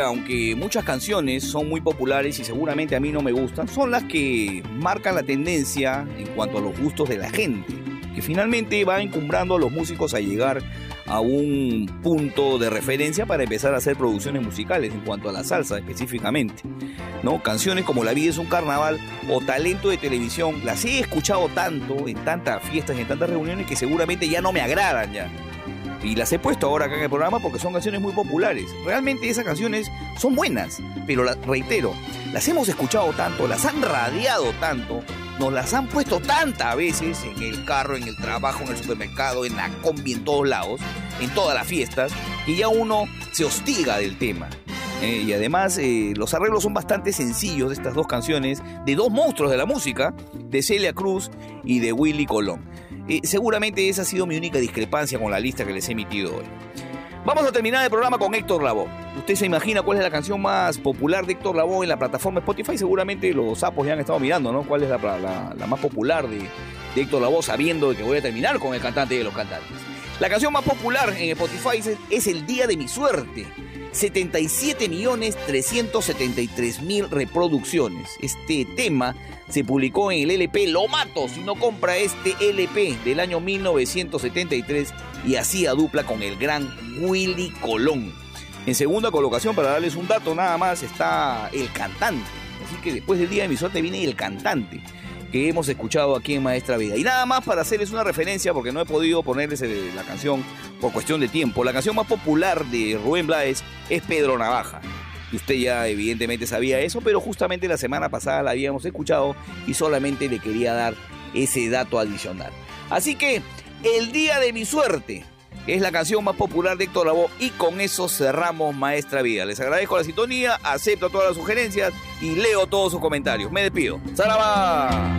Que aunque muchas canciones son muy populares y seguramente a mí no me gustan, son las que marcan la tendencia en cuanto a los gustos de la gente, que finalmente va encumbrando a los músicos a llegar a un punto de referencia para empezar a hacer producciones musicales en cuanto a la salsa específicamente. ¿no? Canciones como La vida es un carnaval o Talento de televisión, las he escuchado tanto en tantas fiestas, en tantas reuniones que seguramente ya no me agradan ya. Y las he puesto ahora acá en el programa porque son canciones muy populares. Realmente esas canciones son buenas, pero reitero, las hemos escuchado tanto, las han radiado tanto, nos las han puesto tantas veces en el carro, en el trabajo, en el supermercado, en la combi, en todos lados, en todas las fiestas, que ya uno se hostiga del tema. Eh, y además eh, los arreglos son bastante sencillos de estas dos canciones, de dos monstruos de la música, de Celia Cruz y de Willy Colón. Seguramente esa ha sido mi única discrepancia con la lista que les he emitido hoy. Vamos a terminar el programa con Héctor Lavoe. ¿Usted se imagina cuál es la canción más popular de Héctor Lavoe en la plataforma Spotify? Seguramente los sapos ya han estado mirando, ¿no? ¿Cuál es la, la- la más popular de, de Héctor Lavoe sabiendo que voy a terminar con el cantante de los cantantes? La canción más popular en Spotify es, El Día de mi Suerte. 77 millones 373 mil reproducciones. Este tema se publicó en el LP Lo Mato si no compra este LP del año 1973 y hacía dupla con el gran Willy Colón. En segunda colocación, para darles un dato nada más, está el cantante. Así que después del Día de mi Suerte viene el cantante que hemos escuchado aquí en Maestra Vida. Y nada más para hacerles una referencia, porque no he podido ponerles eh, la canción por cuestión de tiempo. La canción más popular de Rubén Blades es Pedro Navaja. Y usted ya evidentemente sabía eso, pero justamente la semana pasada la habíamos escuchado y solamente le quería dar ese dato adicional. Así que, El Día de mi Suerte es la canción más popular de Héctor Lavoe y con eso cerramos Maestra Vida. Les agradezco la sintonía, acepto todas las sugerencias y leo todos sus comentarios. Me despido. ¡Saraba!